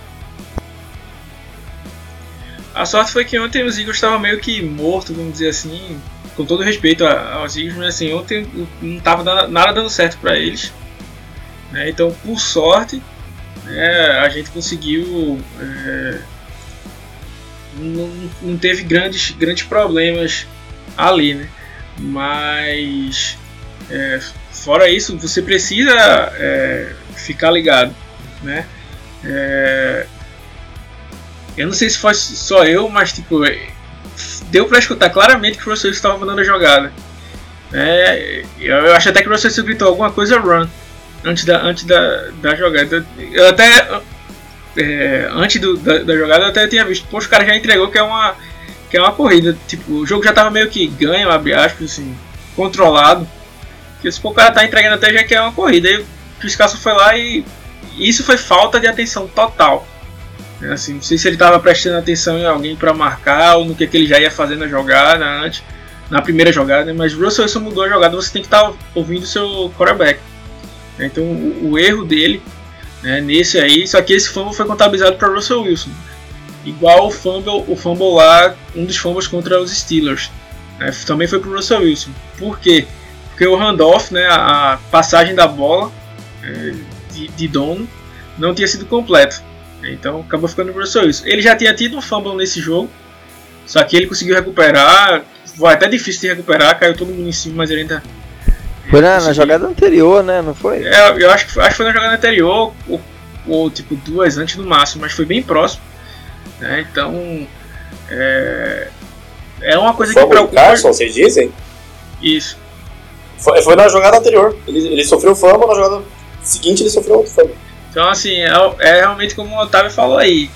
A sorte foi que ontem os Eagles estavam meio que morto, vamos dizer assim, com todo respeito aos Eagles, mas assim, ontem não estava nada dando certo para eles. Né? Então, por sorte, né, a gente conseguiu. É, não, não, teve grandes, grandes problemas ali, né? Mas, é, fora isso, você precisa é, ficar ligado, né? É, eu não sei se foi só eu, mas tipo, deu pra escutar claramente que o Russell estava mandando a jogada. É, eu acho até que o Russell gritou alguma coisa run. Antes da, antes da, da jogada. Eu até. É, antes do, da, da, jogada eu até tinha visto, poxa, o cara já entregou que é uma. Que é uma corrida. Tipo, o jogo já tava meio que ganho, abre aspas, assim, controlado. Porque se o cara tá entregando até já que é uma corrida. Aí o Piscasso foi lá e. Isso foi falta de atenção total. É, assim, não sei se ele estava prestando atenção em alguém para marcar ou no que, que ele já ia fazer na jogada antes, na primeira jogada, mas o Russell Wilson mudou a jogada, você tem que estar tá ouvindo o seu quarterback. Então o, o erro dele né, nesse aí, só que esse fumble foi contabilizado para Russell Wilson. Igual o fumble, o fumble lá, um dos fumbles contra os Steelers. Né, também foi para Russell Wilson. Por quê? Porque o handoff, né, a passagem da bola é, de, de dono, não tinha sido completa. Então acabou ficando no Russell Wilson. Ele já tinha tido um fumble nesse jogo, só que ele conseguiu recuperar. Foi até difícil de recuperar, caiu todo mundo em cima, mas ele ainda foi na, na, jogada anterior, né? Não foi? É, eu acho que, acho que foi na jogada anterior, ou, ou, tipo duas antes no máximo, mas foi bem próximo. Né? Então. É, é uma coisa foi que preocupa. Carson, vocês dizem? Isso. Foi, foi na jogada anterior. Ele, ele sofreu fama, na jogada seguinte ele sofreu outro fama. Então, assim, é, é, realmente como o Otávio falou aí.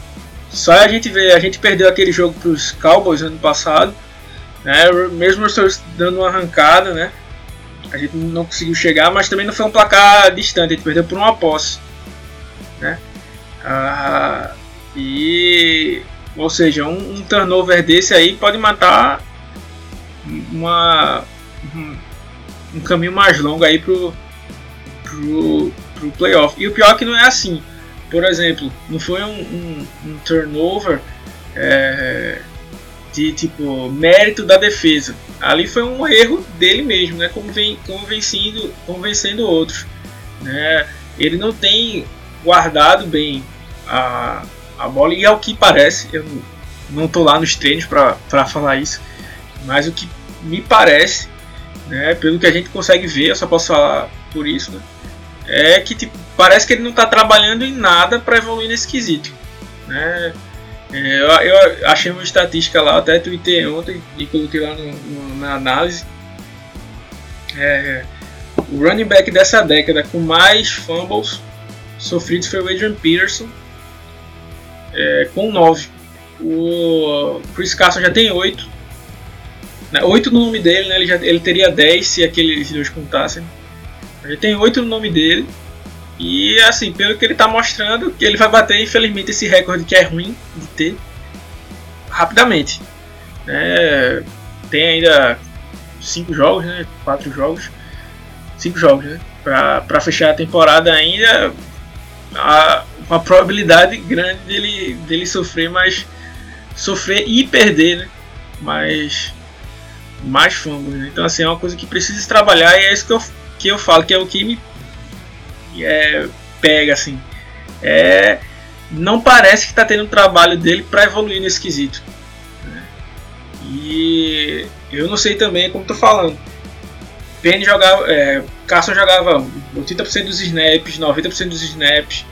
Só a gente vê, a gente perdeu aquele jogo para os Cowboys ano passado, né? Mesmo dando uma arrancada, né? A gente não conseguiu chegar, mas também não foi um placar distante, a gente perdeu por uma posse. Né? Ah, e, ou seja, um, um, turnover desse aí pode matar uma, um, um caminho mais longo aí pro, pro, pro playoff. E o pior é que não é assim. Por exemplo, não foi um, um, turnover é, de tipo mérito da defesa. Ali foi um erro dele mesmo, né? Como vem convencendo, convencendo outros, né? Ele não tem guardado bem a, a bola e ao que parece, eu não estou lá nos treinos para falar isso, mas o que me parece, né? Pelo que a gente consegue ver, eu só posso falar por isso, né? É que tipo, parece que ele não está trabalhando em nada para evoluir nesse quesito, né? É, eu, eu, achei uma estatística lá, até tuitei ontem e coloquei lá no, no, na análise. É, o running back dessa década com mais fumbles sofridos foi o Adrian Peterson, é, com 9. O Chris Carson já tem 8. 8 né, no nome dele, né? ele, já, ele teria 10 se aqueles dois contassem. Ele tem 8 no nome dele. E assim, pelo que ele está mostrando, ele vai bater, infelizmente, esse recorde que é ruim de ter rapidamente. É, tem ainda cinco jogos, né? Quatro jogos. Cinco jogos, né? Para fechar a temporada ainda. Há uma probabilidade grande dele, dele sofrer, mas sofrer e perder, né? Mas mais fumbles. Né? Então assim, é uma coisa que precisa trabalhar e é isso que eu, que eu falo, que é o que me é, pega assim. É, não parece que está tendo um trabalho dele para evoluir nesse quesito. Né? E eu não sei também como tô falando. Penny jogava, é, Carson jogava 80% dos snaps, 90% dos snaps.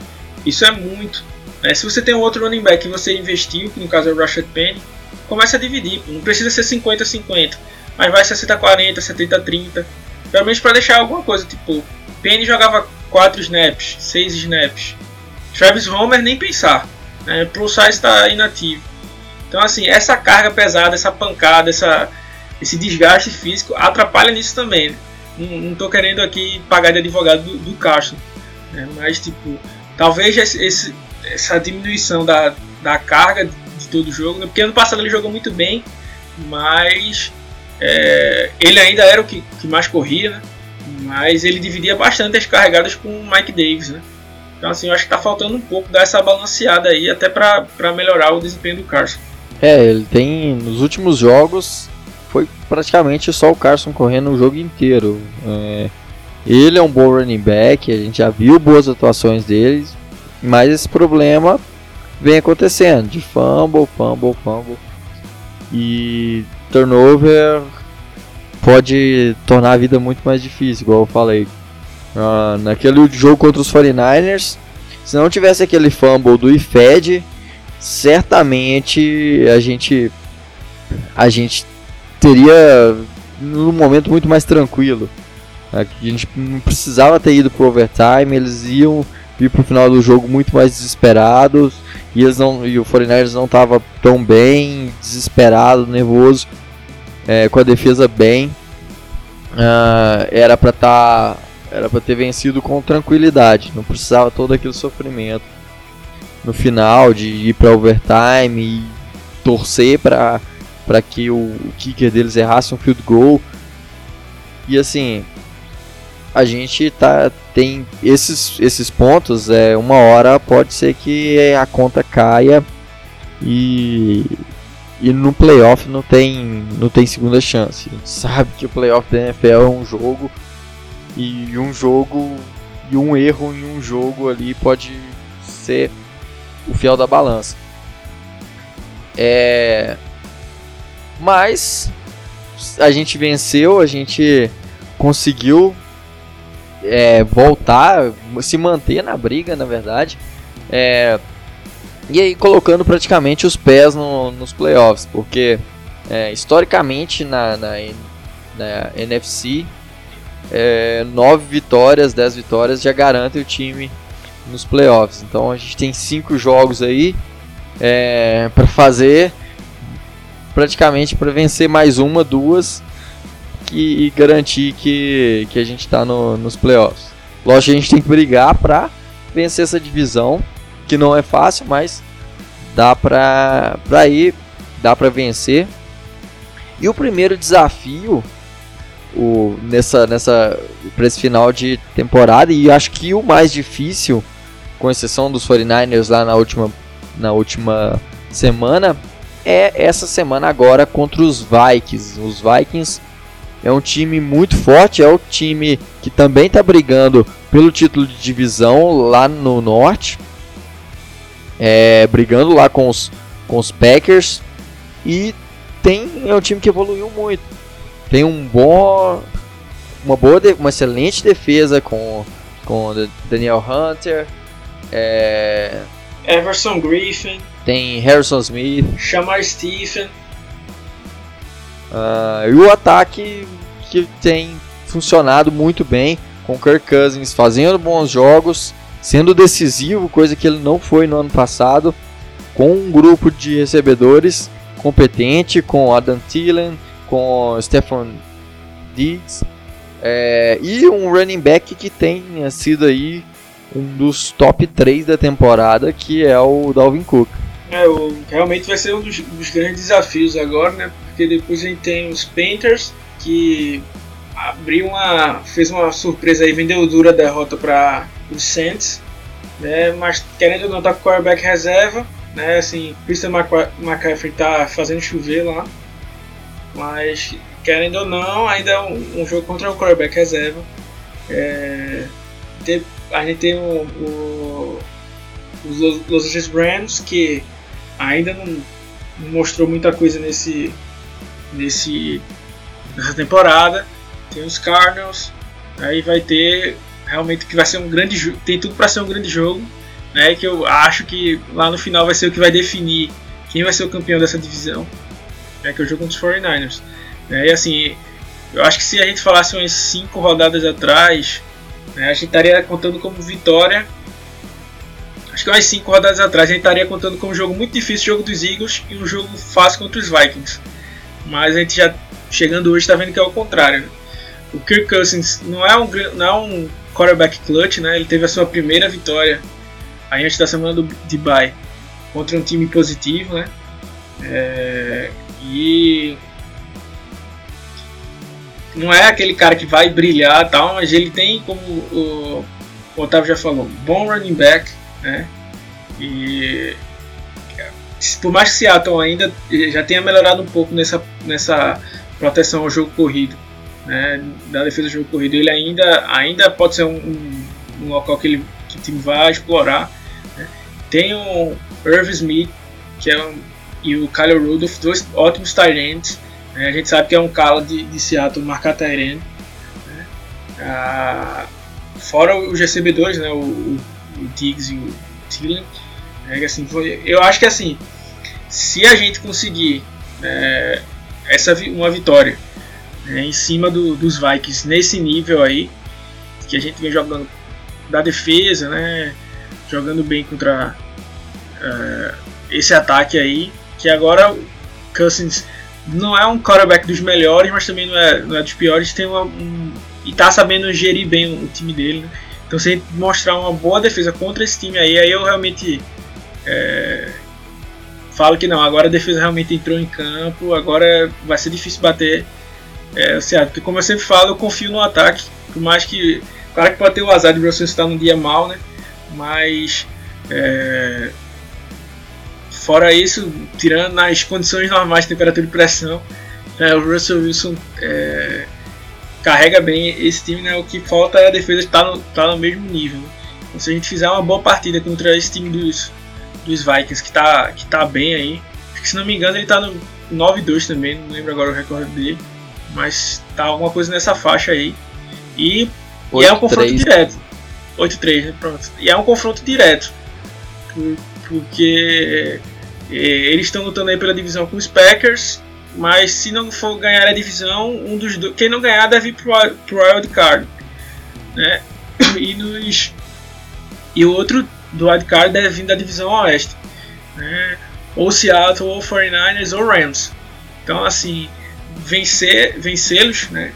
Isso é muito. Né? Se você tem um outro running back que você investiu, que no caso é o Rashad Penny, comece a dividir. Não precisa ser 50-50, mas vai 60-40, 70-30. Pelo menos para deixar alguma coisa. Tipo, Penny jogava 4 snaps, 6 snaps. Travis Homer nem pensar. Né? Plus size está inativo. Então assim, essa carga pesada, essa pancada, essa, esse desgaste físico atrapalha nisso também. Né? Não, estou querendo aqui pagar de advogado do, do Castro. Né? Mas tipo, talvez esse, essa diminuição da, da carga de todo o jogo, né? porque ano passado ele jogou muito bem, mas é, ele ainda era o que, que mais corria, né? Mas ele dividia bastante as carregadas com o Mike Davis, né? Então assim, eu acho que tá faltando um pouco dar essa balanceada aí, até para melhorar o desempenho do Carson. É, ele tem, nos últimos jogos, foi praticamente só o Carson correndo o jogo inteiro. É, ele é um bom running back, a gente já viu boas atuações dele, mas esse problema vem acontecendo, de fumble, fumble, fumble. E turnover pode tornar a vida muito mais difícil, igual eu falei. Uh, naquele jogo contra os 49ers, se não tivesse aquele fumble do IFED, certamente a gente a gente teria um momento muito mais tranquilo. A gente não precisava ter ido pro overtime, eles iam ir pro final do jogo muito mais desesperados e eles não e o 49ers não estava tão bem, desesperado, nervoso, é, com a defesa bem. Uh, era para tá, era para ter vencido com tranquilidade, não precisava todo aquele sofrimento no final de ir para overtime e torcer para para que o, o kicker deles errasse um field goal. E assim, a gente tá tem esses esses pontos é uma hora pode ser que a conta caia e e no playoff não tem não tem segunda chance. A gente sabe que o playoff da NFL é um jogo e um jogo e um erro em um jogo ali pode ser o fiel da balança. É mas a gente venceu, a gente conseguiu é, voltar, se manter na briga, na verdade. É, e aí colocando praticamente os pés no, nos playoffs, porque é, historicamente na, na, na NFC, é, 9 vitórias, 10 vitórias já garantem o time nos playoffs. Então a gente tem 5 jogos aí é, para fazer, praticamente para vencer mais uma, duas que, e garantir que, que a gente está no, nos playoffs. Lógico a gente tem que brigar para vencer essa divisão, que não é fácil, mas dá para ir, dá para vencer. E o primeiro desafio o, nessa, nessa para esse final de temporada, e acho que o mais difícil, com exceção dos 49ers lá na última, na última semana, é essa semana agora contra os Vikings. Os Vikings é um time muito forte, é o time que também está brigando pelo título de divisão lá no norte, é, brigando lá com os, com os Packers. E tem é um time que evoluiu muito. Tem um bom, uma boa, uma excelente defesa com com Daniel Hunter, é, Everson Griffin, tem Harrison Smith, Shamar Stephen. Uh, e o ataque que tem funcionado muito bem com Kirk Cousins fazendo bons jogos, sendo decisivo, coisa que ele não foi no ano passado, com um grupo de recebedores competente, com Adam Thielen, com Stefan Diggs, é, e um running back que tem sido aí um dos top 3 da temporada, que é o Dalvin Cook. É, o, realmente vai ser um dos, dos, grandes desafios agora, né? Porque depois a gente tem os Painters, que abriu uma. fez uma surpresa aí, vendeu dura derrota para os Saints, né? Mas querendo ou não, tá com o quarterback reserva, né? Assim, Christian McCaffrey tá fazendo chover lá, mas querendo ou não, ainda é um, um jogo contra o quarterback reserva. É, a gente tem o, o, os Los Angeles Rams que ainda não mostrou muita coisa nesse, nesse nessa temporada. Tem os Cardinals, aí vai ter realmente que vai ser um grande jogo, tem tudo para ser um grande jogo, né? Que eu acho que lá no final vai ser o que vai definir quem vai ser o campeão dessa divisão, né? Que é o jogo contra os 49ers. Né, e assim, eu acho que se a gente falasse umas 5 rodadas atrás, né, a gente estaria contando como vitória acho que umas 5 rodadas atrás, a gente estaria contando com um jogo muito difícil, jogo dos Eagles, e um jogo fácil contra os Vikings. Mas a gente já chegando hoje está vendo que é o contrário. Né? O Kirk Cousins não é um, não é um quarterback clutch, né? ele teve a sua primeira vitória aí antes da semana do, de bye contra um time positivo, né? É, e não é aquele cara que vai brilhar tal, mas ele tem como o, o Otávio já falou, bom running back, né? E por mais que Seattle ainda já tenha melhorado um pouco nessa, nessa proteção ao jogo corrido, né, da defesa do jogo corrido, ele ainda, ainda pode ser um, um, local que, ele, que o time vai explorar. Né. Tem o Irv Smith, que é um, e o Kyle Rudolph, dois ótimos tight né, a gente sabe que é um cala de, de Seattle marcar tight né. ah, fora os recebedores, né, o, o Diggs e o Thielen. É, assim, eu acho que assim, se a gente conseguir é, essa uma vitória né, em cima do, dos Vikings nesse nível aí que a gente vem jogando da defesa, né? Jogando bem contra uh, esse ataque aí. Que agora o Cousins não é um quarterback dos melhores, mas também não é, não é dos piores. Tem uma, um, e tá sabendo gerir bem o, o time dele. Né? Então se a gente mostrar uma boa defesa contra esse time aí, aí eu realmente é, falo que não, agora a defesa realmente entrou em campo, agora vai ser difícil bater é, o Seattle. Porque como eu sempre falo, eu confio no ataque, por mais que Claro que pode ter o azar de Russell estar num dia mal, né? Mas é, fora isso, tirando nas condições normais temperatura e pressão, é, o Russell Wilson é, carrega bem esse time, né? O que falta é a defesa estar no, estar no mesmo nível. Né? Então, se a gente fizer uma boa partida contra esse time dos, dos Vikings, que está que tá bem aí, se não me engano ele está no 9-2 também, não lembro agora o recorde dele, mas tá alguma coisa nessa faixa aí. E e é um confronto direto. 8-3, né? Pronto. E é um confronto direto. porque é, eles estão lutando aí pela divisão com os Packers. Mas se não for ganhar a divisão, um dos dois, quem não ganhar deve ir pro, pro Wild Card. Né? E, nos, e o outro do Wild Card deve vir da divisão Oeste. Né? Ou Seattle, ou 49ers, ou Rams. Então, assim, vencer, vencê-los, né?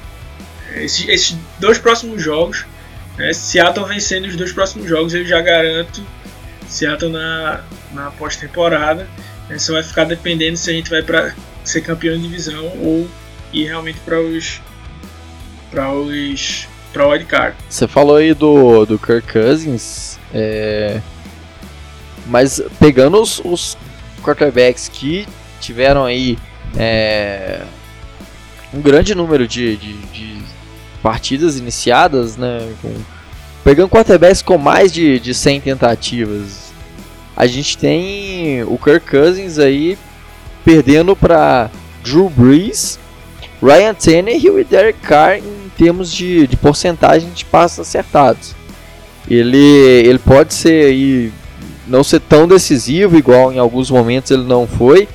Esses, esses dois próximos jogos, né, Seattle vencendo os dois próximos jogos, eu já garanto Seattle na, na pós-temporada. Né, só vai ficar dependendo se a gente vai para ser campeão de divisão ou ir realmente para os para os para o wildcard. Você falou aí do, do Kirk Cousins, é... mas pegando os, os quarterbacks que tiveram aí é... um grande número de, de, de partidas iniciadas, né? Com, pegando quarterbacks com mais de, de 100 tentativas. A gente tem o Kirk Cousins aí perdendo para Drew Brees, Ryan Tannehill e Derek Carr em termos de, de porcentagem de passos acertados. Ele, ele pode ser aí não ser tão decisivo igual em alguns momentos ele não foi,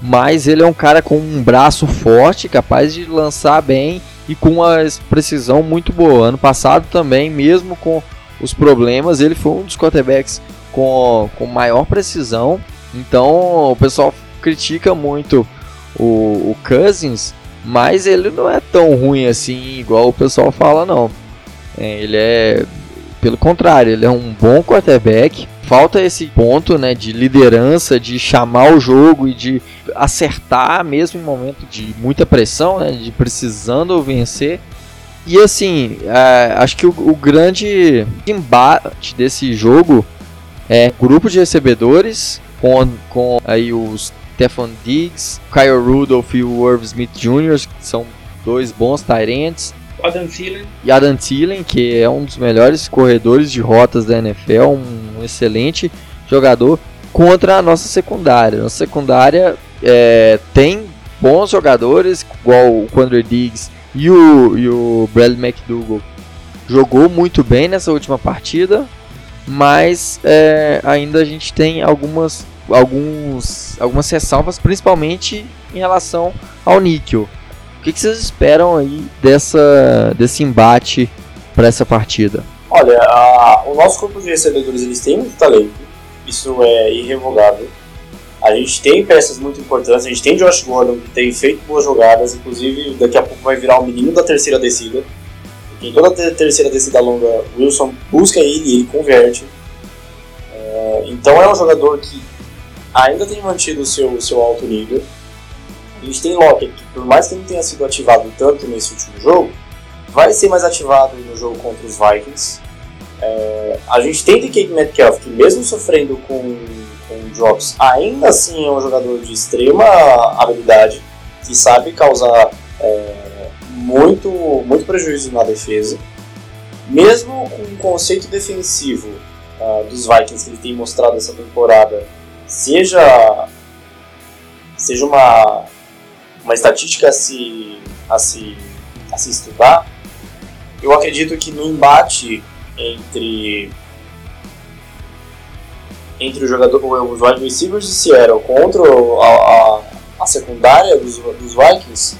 mas ele é um cara com um braço forte, capaz de lançar bem e com uma precisão muito boa. Ano passado também, mesmo com os problemas, ele foi um dos quarterbacks com, com maior precisão. Então o pessoal critica muito o, o Cousins, mas ele não é tão ruim assim, igual o pessoal fala, não. É, ele é, pelo contrário, ele é um bom quarterback falta esse ponto né, de liderança, de chamar o jogo e de acertar mesmo em momento de muita pressão, né, de precisando vencer. E assim, é, acho que o, o, grande embate desse jogo é grupo de recebedores com, com aí os Stefan Diggs, Kyle Rudolph e o Irv Smith Jr., que são dois bons Tyrants. Adam Thielen. E Adam Thielen, que é um dos melhores corredores de rotas da NFL, um excelente jogador, contra a nossa secundária. Nossa secundária é, tem bons jogadores, igual o Quandre Diggs e o, e o Bradley McDougall. Jogou muito bem nessa última partida, mas é, ainda a gente tem algumas, alguns, algumas ressalvas, principalmente em relação ao níquel. O que, que vocês esperam aí dessa, desse embate para essa partida? Olha, a, o nosso grupo de recebedores eles têm muito talento, isso é irrevogável. A gente tem peças muito importantes, a gente tem Josh Gordon que tem feito boas jogadas, inclusive daqui a pouco vai virar o menino da terceira descida. Em toda a terceira descida longa, Wilson busca ele e ele converte. É, então é um jogador que ainda tem mantido o seu, seu alto nível. A gente tem Lockett, que por mais que não tenha sido ativado tanto nesse último jogo, vai ser mais ativado no jogo contra os Vikings. É, a gente tem DK Metcalf, que mesmo sofrendo com, com drops, ainda assim é um jogador de extrema habilidade, que sabe causar é, muito, muito prejuízo na defesa. Mesmo com o conceito defensivo uh, dos Vikings que ele tem mostrado essa temporada, seja, seja uma, uma estatística a se, a se, a se estudar, eu acredito que no embate entre entre o jogador, os wide receivers de Seattle contra a, a, a secundária dos, dos Vikings,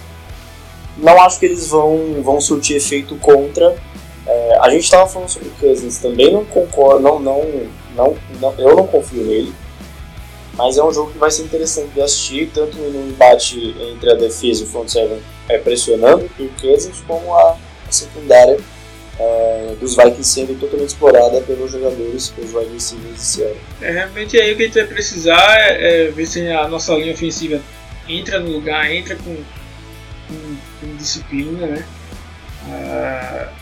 não acho que eles vão, vão surtir efeito contra. É, a gente estava falando sobre o Cousins, também não concordo, não, não, não, não, eu não confio nele. Mas é um jogo que vai ser interessante de assistir, tanto no embate entre a defesa e o front seven é, pressionando o Cousins, como a, a secundária é, dos Vikings sendo totalmente explorada pelos jogadores, pelos wide receivers esse ano. É, realmente aí o que a gente vai precisar é, é ver se a nossa linha ofensiva entra no lugar, entra com, com, com disciplina, né? Ah,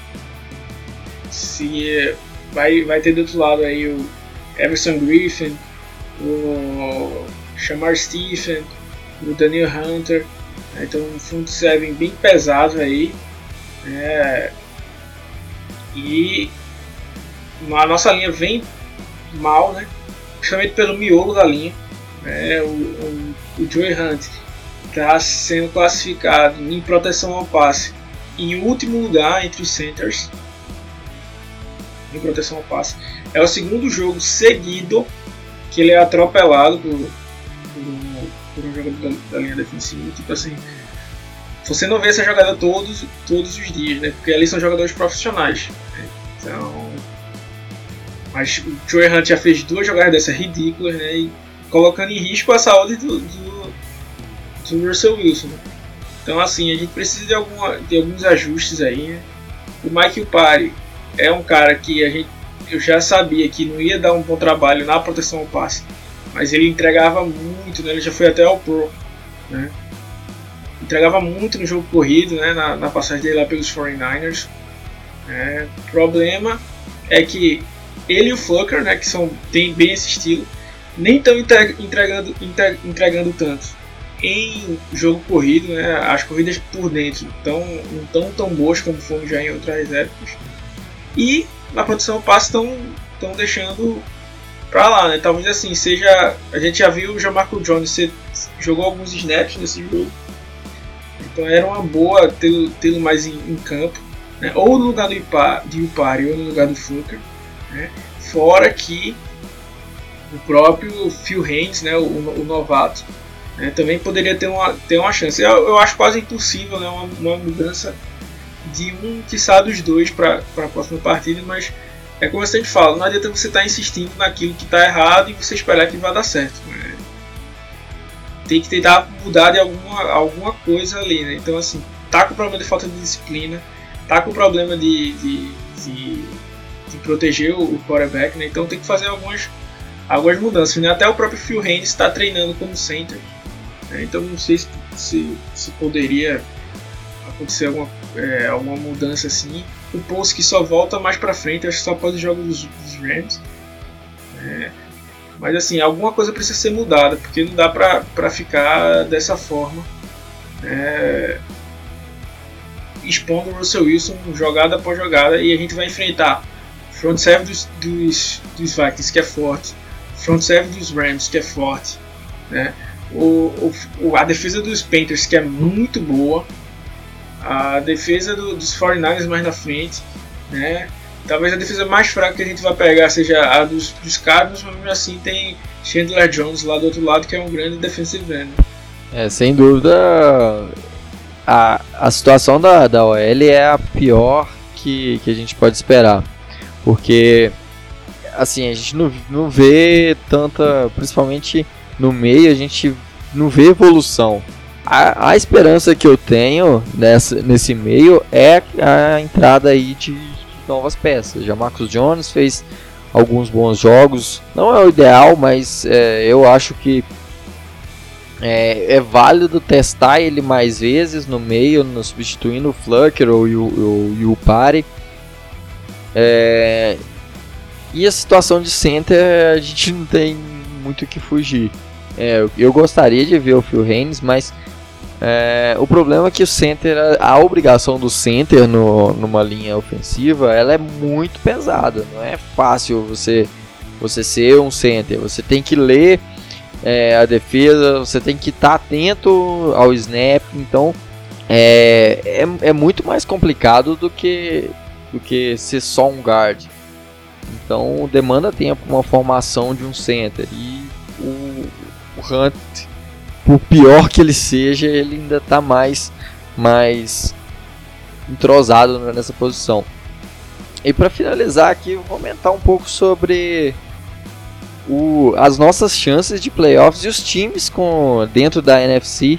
se vai, vai ter do outro lado aí o Everson Griffin, o Shamar Stephen, o Daniel Hunter, né? então um front seven bem pesado aí. É, e a nossa linha vem mal, né? Principalmente pelo miolo da linha. Né? O, o, o Joey Hunt está sendo classificado em proteção ao passe em último lugar entre os centers. Em proteção ao passe. É o segundo jogo seguido que ele é atropelado por, por, por um jogador da, da, linha defensiva. Tipo assim, você não vê essa jogada todos, todos os dias, né? Porque ali são jogadores profissionais. Então. Mas o Troy Hunt já fez duas jogadas dessas ridículas, né? E colocando em risco a saúde do, do, do Russell Wilson. Né? Então, assim, a gente precisa de, alguma, de alguns ajustes aí. Né? O Mike Upari é um cara que a gente, eu já sabia que não ia dar um bom trabalho na proteção ao passe, mas ele entregava muito, né? ele já foi até ao Pro. Né? Entregava muito no jogo corrido, né? na, na passagem dele lá pelos 49ers. É, o problema é que ele e o Flucker, né, que são, tem bem esse estilo, nem estão entregando, entregando tanto. Em jogo corrido, né, as corridas por dentro tão, não estão tão boas como foram já em outras épocas. E na produção passe estão deixando para lá, né? Talvez assim seja. A gente já viu o Jamarco Jones ser, jogou alguns snaps nesse jogo, então era uma boa tê-lo mais em, em campo né? ou no lugar do Ipa, de Upari ou no lugar do Fluker. Né? Fora que o próprio Phil Haynes, né, o, o novato, né, também poderia ter uma, ter uma chance. Eu, eu acho quase impossível né, uma, uma mudança de um, que sabe dos dois para a próxima partida, mas é como eu sempre falo, não adianta você estar tá insistindo naquilo que está errado e você esperar que vai dar certo. Né? Tem que tentar mudar de alguma, alguma coisa ali. Né? Então, assim, tá com problema de falta de disciplina, tá com problema de, de, de, de proteger o, quarterback, né? então tem que fazer algumas, algumas mudanças. Né? Até o próprio Phil Haynes está treinando como center, né? então não sei se, se, se poderia acontecer alguma, é, alguma mudança assim. O Pulse que só volta mais para frente, acho que só pode jogar dos, dos Rams. É, mas assim, alguma coisa precisa ser mudada, porque não dá para ficar dessa forma. É, expondo o Russell Wilson jogada após jogada e a gente vai enfrentar front seven dos, dos, dos Vikings que é forte, front seven dos Rams que é forte, né? O, o, a defesa dos Panthers que é muito boa, a defesa do, dos 49ers mais na frente, né? Talvez a defesa mais fraca que a gente vai pegar seja a dos, dos Cardinals, mas mesmo assim tem Chandler Jones lá do outro lado que é um grande defensive end. É, sem dúvida a, a situação da, da OL é a pior que, que a gente pode esperar. Porque, assim, a gente não, não vê tanta, principalmente no meio, a gente não vê evolução. A, a esperança que eu tenho nessa, nesse meio é a entrada aí de, novas peças. Já Marcos Jones fez alguns bons jogos. Não é o ideal, mas é, eu acho que é, é, válido testar ele mais vezes no meio, no, substituindo o Flucker ou o, o Pare. É, e a situação de center a gente não tem muito o que fugir. É, eu gostaria de ver o Phil Haynes, mas é, o problema é que o center, a, a obrigação do center no, numa linha ofensiva, ela é muito pesada. Não é fácil você você ser um center. Você tem que ler é, a defesa, você tem que estar tá atento ao snap, então é, é, é, muito mais complicado do que, do que ser só um guard. Então demanda tempo uma formação de um center e o, o Hunt, por pior que ele seja, ele ainda está mais mais entrosado nessa posição. E para finalizar aqui, vou comentar um pouco sobre o, as nossas chances de playoffs e os times com dentro da NFC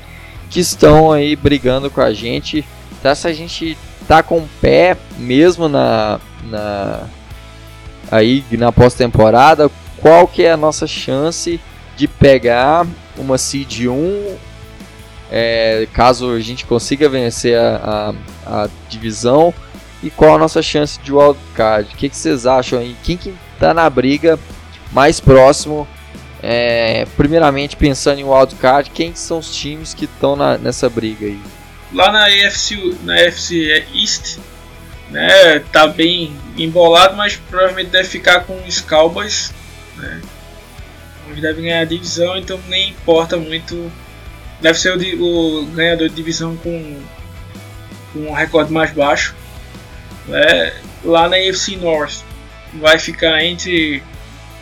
que estão aí brigando com a gente. Tá, se a gente tá com o pé mesmo na, na aí na pós-temporada, qual que é a nossa chance de pegar uma seed 1 é, caso a gente consiga vencer a, a, a, divisão e qual a nossa chance de wildcard? O que, que vocês acham aí? Quem que tá na briga mais próximo? É, primeiramente pensando em wildcard, quem são os times que estão nessa briga aí? Lá na AFC, na AFC East, né, tá bem embolado, mas provavelmente deve ficar com os Cowboys, né, deve ganhar a divisão, então nem importa muito. Deve ser o, o ganhador de divisão com, com um recorde mais baixo. Né. Lá na AFC North vai ficar entre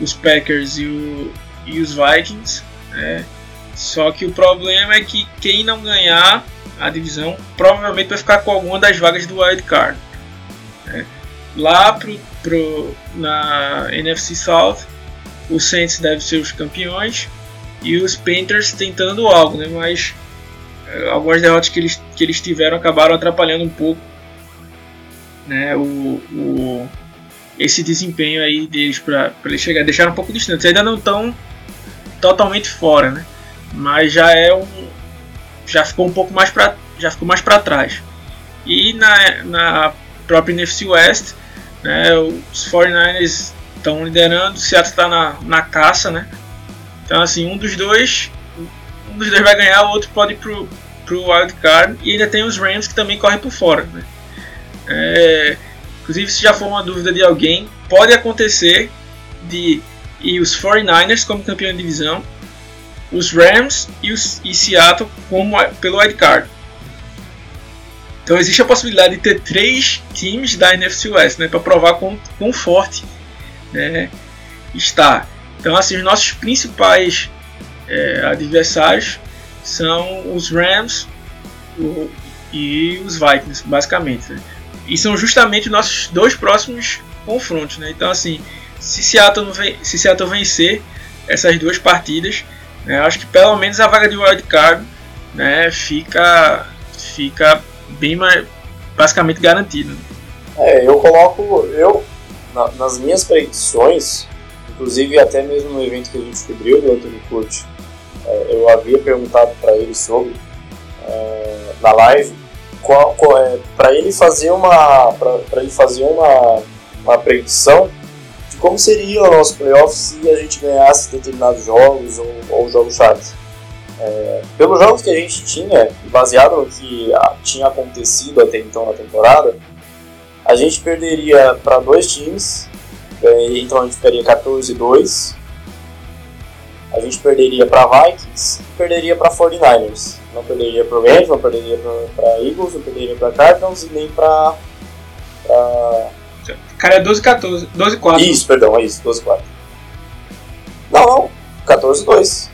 os Packers e, o, e os Vikings. Né. Só que o problema é que quem não ganhar a divisão provavelmente vai ficar com alguma das vagas do wild card. Né. Lá pro, pro, na NFC South, os Saints devem ser os campeões e os Panthers tentando algo, né? mas é, algumas derrotas que eles, que eles tiveram acabaram atrapalhando um pouco né? o, o, esse desempenho aí deles para eles chegar, deixaram um pouco distantes. Ainda não estão totalmente fora, né? mas já é um já ficou um pouco mais para já ficou mais para trás. E na, na própria NFC West, né, os 49ers estão liderando, o Seattle está na, na caça, né? Então assim, um dos dois um dos dois vai ganhar, o outro pode ir pro, pro wild card e ainda tem os Rams que também correm por fora, né? É, inclusive, se já for uma dúvida de alguém, pode acontecer de e os 49ers como campeão de divisão, os Rams e, os, e Seattle como pelo wild card. Então existe a possibilidade de ter três times da NFC West, né, para provar quão, quão forte né, está. Então, assim, os nossos principais é, adversários são os Rams o, e os Vikings, basicamente. Né? E são justamente os nossos dois próximos confrontos. Né? Então, assim, se Seattle, se Seattle vencer essas duas partidas, né, acho que pelo menos a vaga de wild card né, fica, fica bem mais basicamente garantida. É, eu coloco, eu na, nas minhas predições, inclusive até mesmo no evento que a gente cobriu do Anthony Curti, é, eu havia perguntado para ele sobre é, na live qual, qual é, para ele fazer uma para ele fazer uma, uma predição de como seria o nosso playoff se a gente ganhasse determinados jogos ou, ou jogos chaves. É, pelos jogos que a gente tinha, baseado no que tinha acontecido até então na temporada, a gente perderia para dois times, é, então a gente ficaria 14-2. A gente perderia para Vikings e perderia para 49ers. Não perderia para Rams, não perderia para Eagles, não perderia para Cardinals e nem para. Pra... Cara, é 12-14. 12-4. Isso, perdão, é isso, 12-4. Não, não, 14-2.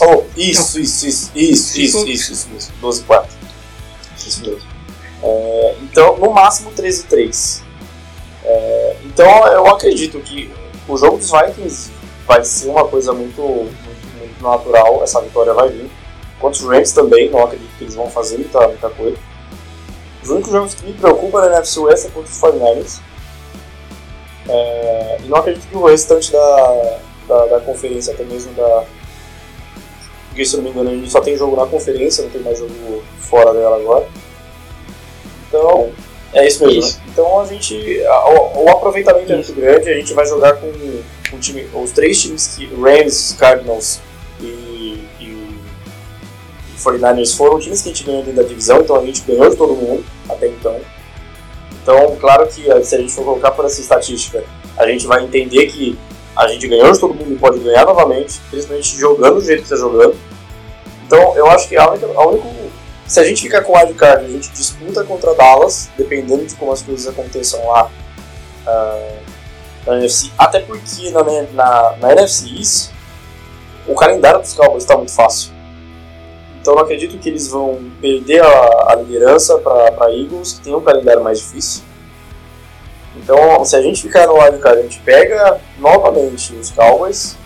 Oh, isso, isso, isso, isso, isso, isso, isso, isso, 12-4. Isso mesmo. É, então, no máximo 13 3. É, então, eu acredito que o jogo dos Vikings vai ser uma coisa muito, muito, muito natural. Essa vitória vai vir. Quanto os Rams também, não acredito que eles vão fazer muita, muita coisa. Os únicos jogos que me preocupam na NFC West é contra os 49ers. É, e não acredito que o restante da, da, da conferência, até mesmo da, porque se não me engano a gente só tem jogo na conferência, não tem mais jogo fora dela agora. Então, é isso mesmo. Isso. Né? Então a gente. O, o aproveitamento é muito grande, a gente vai jogar com, time, os três times que. Rams, Cardinals e, e 49ers foram times que a gente ganhou dentro da divisão, então a gente ganhou de todo mundo até então. Então, claro que se a gente for colocar por essa estatística, a gente vai entender que a gente ganhou de todo mundo e pode ganhar novamente, principalmente jogando do jeito que está jogando. Então, eu acho que a única, a única se a gente ficar com o wildcard, a gente disputa contra Dallas, dependendo de como as coisas aconteçam lá uh, na NFC. Até porque na, na, na NFC East, o calendário dos Cowboys está muito fácil. Então não acredito que eles vão perder a, a liderança para Eagles, que tem um calendário mais difícil. Então, se a gente ficar no wildcard, a gente pega novamente os Cowboys.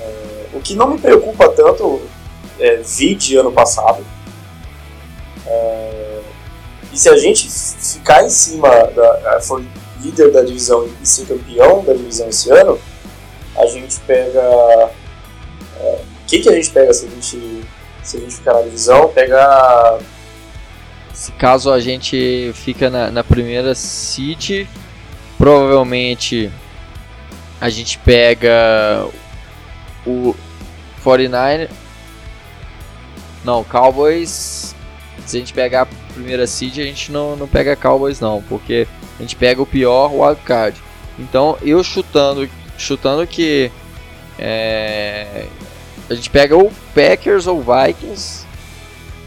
É, o que não me preocupa tanto é vi de ano passado. É, e se a gente ficar em cima, da, for líder da divisão e ser campeão da divisão esse ano, a gente pega. O é, que, que a gente pega se a gente, se a gente ficar na divisão? Pega. Se caso a gente fica na, na primeira seed, provavelmente a gente pega o 49 não, Cowboys se a gente pegar a primeira seed a gente não, não pega Cowboys não, porque a gente pega o pior wildcard. Então eu chutando chutando que é, a gente pega ou Packers ou Vikings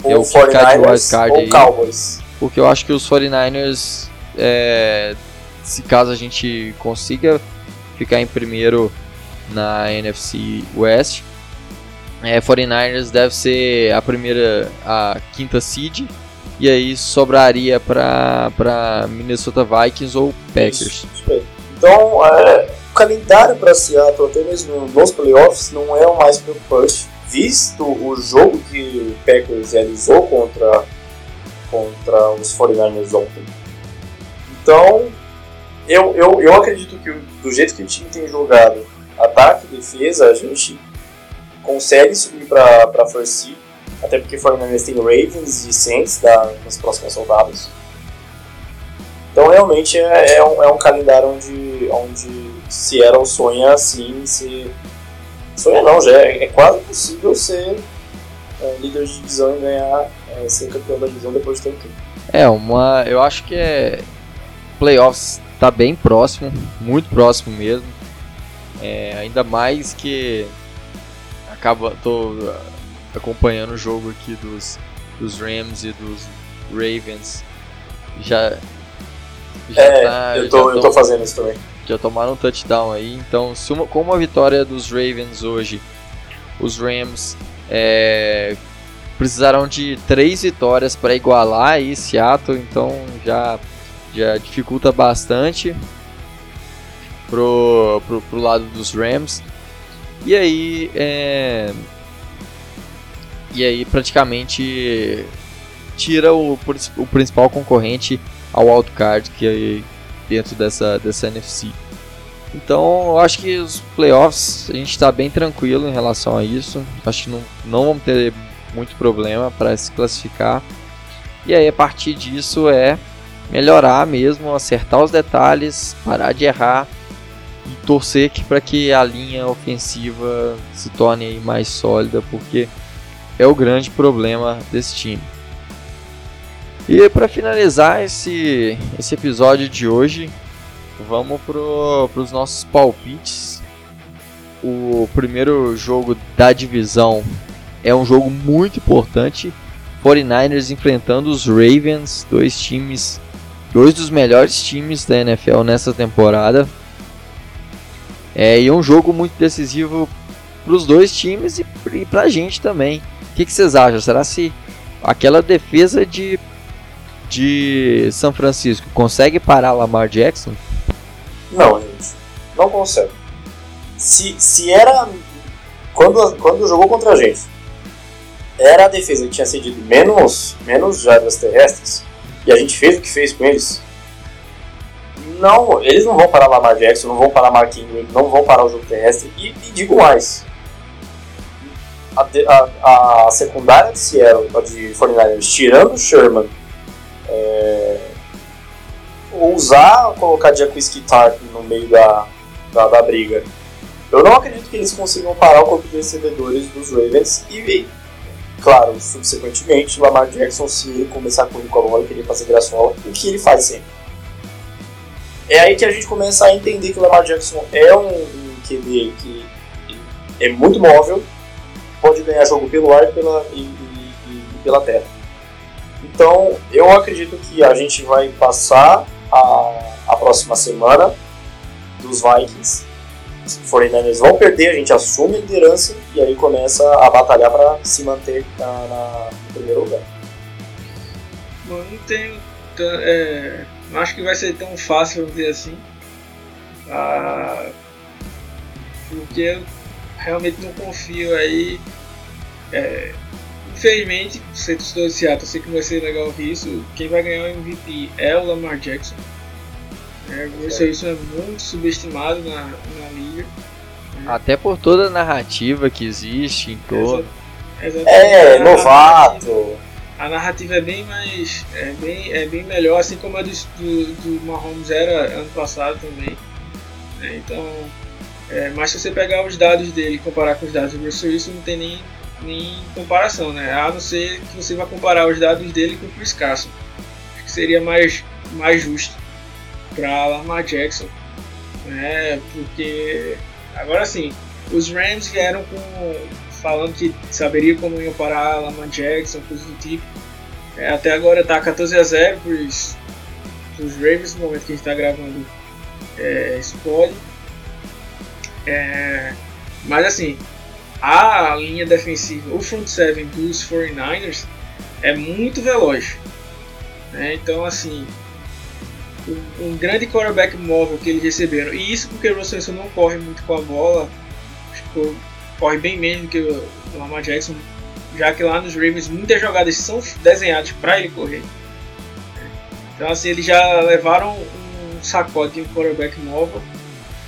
ou eu 49ers ou aí, Cowboys. Porque eu acho que os 49ers é, se caso a gente consiga ficar em primeiro na NFC West, é, 49ers deve ser a primeira, a quinta seed, e aí sobraria para Minnesota Vikings ou Packers. Isso, então, é, o calendário para Seattle, até mesmo nos playoffs, não é o mais preocupante, visto o jogo que o Packers realizou contra, contra os 49ers ontem. Então, eu, eu, eu acredito que do jeito que o time tem jogado, ataque defesa, a gente consegue subir para a First Seed, até porque Fortnite tem Ravens e Saints da, nas próximas rodadas. Então realmente é, é, um, é um calendário onde, onde Seattle sonha assim ser. Sonha não, já é, é quase possível ser é, líder de divisão e ganhar, é, ser campeão da divisão depois de tanto tempo. É, uma. Eu acho que é. Playoffs tá bem próximo, muito próximo mesmo. É, ainda mais que acaba tô acompanhando o jogo aqui dos, dos Rams e dos Ravens. Já, já é, tá, eu, tô, já eu tô fazendo isso também. Já tomaram um touchdown aí, então se uma, com uma vitória dos Ravens hoje, os Rams é, precisaram de três vitórias para igualar aí Seattle, então já já dificulta bastante pro, pro, pro lado dos Rams. E aí, é... e aí praticamente tira o, o principal concorrente ao wildcard que é dentro dessa, dessa NFC. Então, eu acho que os playoffs a gente está bem tranquilo em relação a isso. Acho que não, não vamos ter muito problema para se classificar. E aí, a partir disso, é melhorar mesmo, acertar os detalhes, parar de errar e torcer para que a linha ofensiva se torne mais sólida, porque é o grande problema desse time. E para finalizar esse, esse episódio de hoje, vamos para os nossos palpites. O primeiro jogo da divisão é um jogo muito importante. 49ers enfrentando os Ravens, dois times dois dos melhores times da NFL nessa temporada. É, e um jogo muito decisivo para os dois times e, e para a gente também. Que, que, vocês acham? Será se aquela defesa de, de São Francisco consegue parar Lamar Jackson? Não, gente. Não consegue. Se, se era. Quando, quando jogou contra a gente, era a defesa que tinha cedido menos, menos jardas terrestres, e a gente fez o que fez com eles, não, eles não vão parar Lamar Jackson, não vão parar Mark Ingram, não vão parar o jogo terrestre. E, e digo mais, a, a, a, secundária de Seattle, de 49ers, tirando o Sherman, é, ousar colocar Jacquiski Tarp no meio da, da, da, briga, eu não acredito que eles consigam parar o corpo de recebedores dos Ravens e, claro, subsequentemente, Lamar Jackson, se começar a correr com a bola e querer fazer graçola, o que ele faz sempre. É aí que a gente começa a entender que o Lamar Jackson é um QB que é muito móvel, pode ganhar jogo pelo ar e pela, e, e, e pela terra. Então, eu acredito que a gente vai passar a, a próxima semana dos Vikings os 49ers vão perder, a gente assume a liderança e aí começa a batalhar para se manter na, na, no primeiro lugar. Bom, não tenho. É, não acho que vai ser tão fácil, vamos dizer assim. Ah, porque realmente não confio aí. É, infelizmente, você torcedor de Seattle, sei que vai ser legal ouvir isso. Quem vai ganhar o MVP é o Lamar Jackson. É, isso, isso é muito subestimado na, na liga. Até por toda a narrativa que existe em torno. É, novato. A narrativa é bem mais. É bem, é bem melhor, assim como a do, do, do Mahomes era ano passado também. É, então. É, mas se você pegar os dados dele e comparar com os dados do Russell Wilson, não tem nem, nem comparação, né? A não ser que você vá comparar os dados dele com o Chris Carson. Acho que seria mais, mais justo para Lamar Jackson, né? Porque agora sim, os Rams vieram com falando que saberia como iam parar Lamar Jackson, coisa do tipo. É, até agora tá 14 a 0 para os Ravens no momento que a gente está gravando é, esse pod. É, mas assim, a linha defensiva, o front seven dos 49ers é muito veloz. Né? Então assim, um, grande quarterback móvel que eles receberam. E isso porque o Russell Wilson não corre muito com a bola, tipo, corre bem menos do que o Lamar Jackson, já que lá nos Ravens muitas jogadas são desenhadas para ele correr. Então assim, eles já levaram um sacode de um quarterback móvel.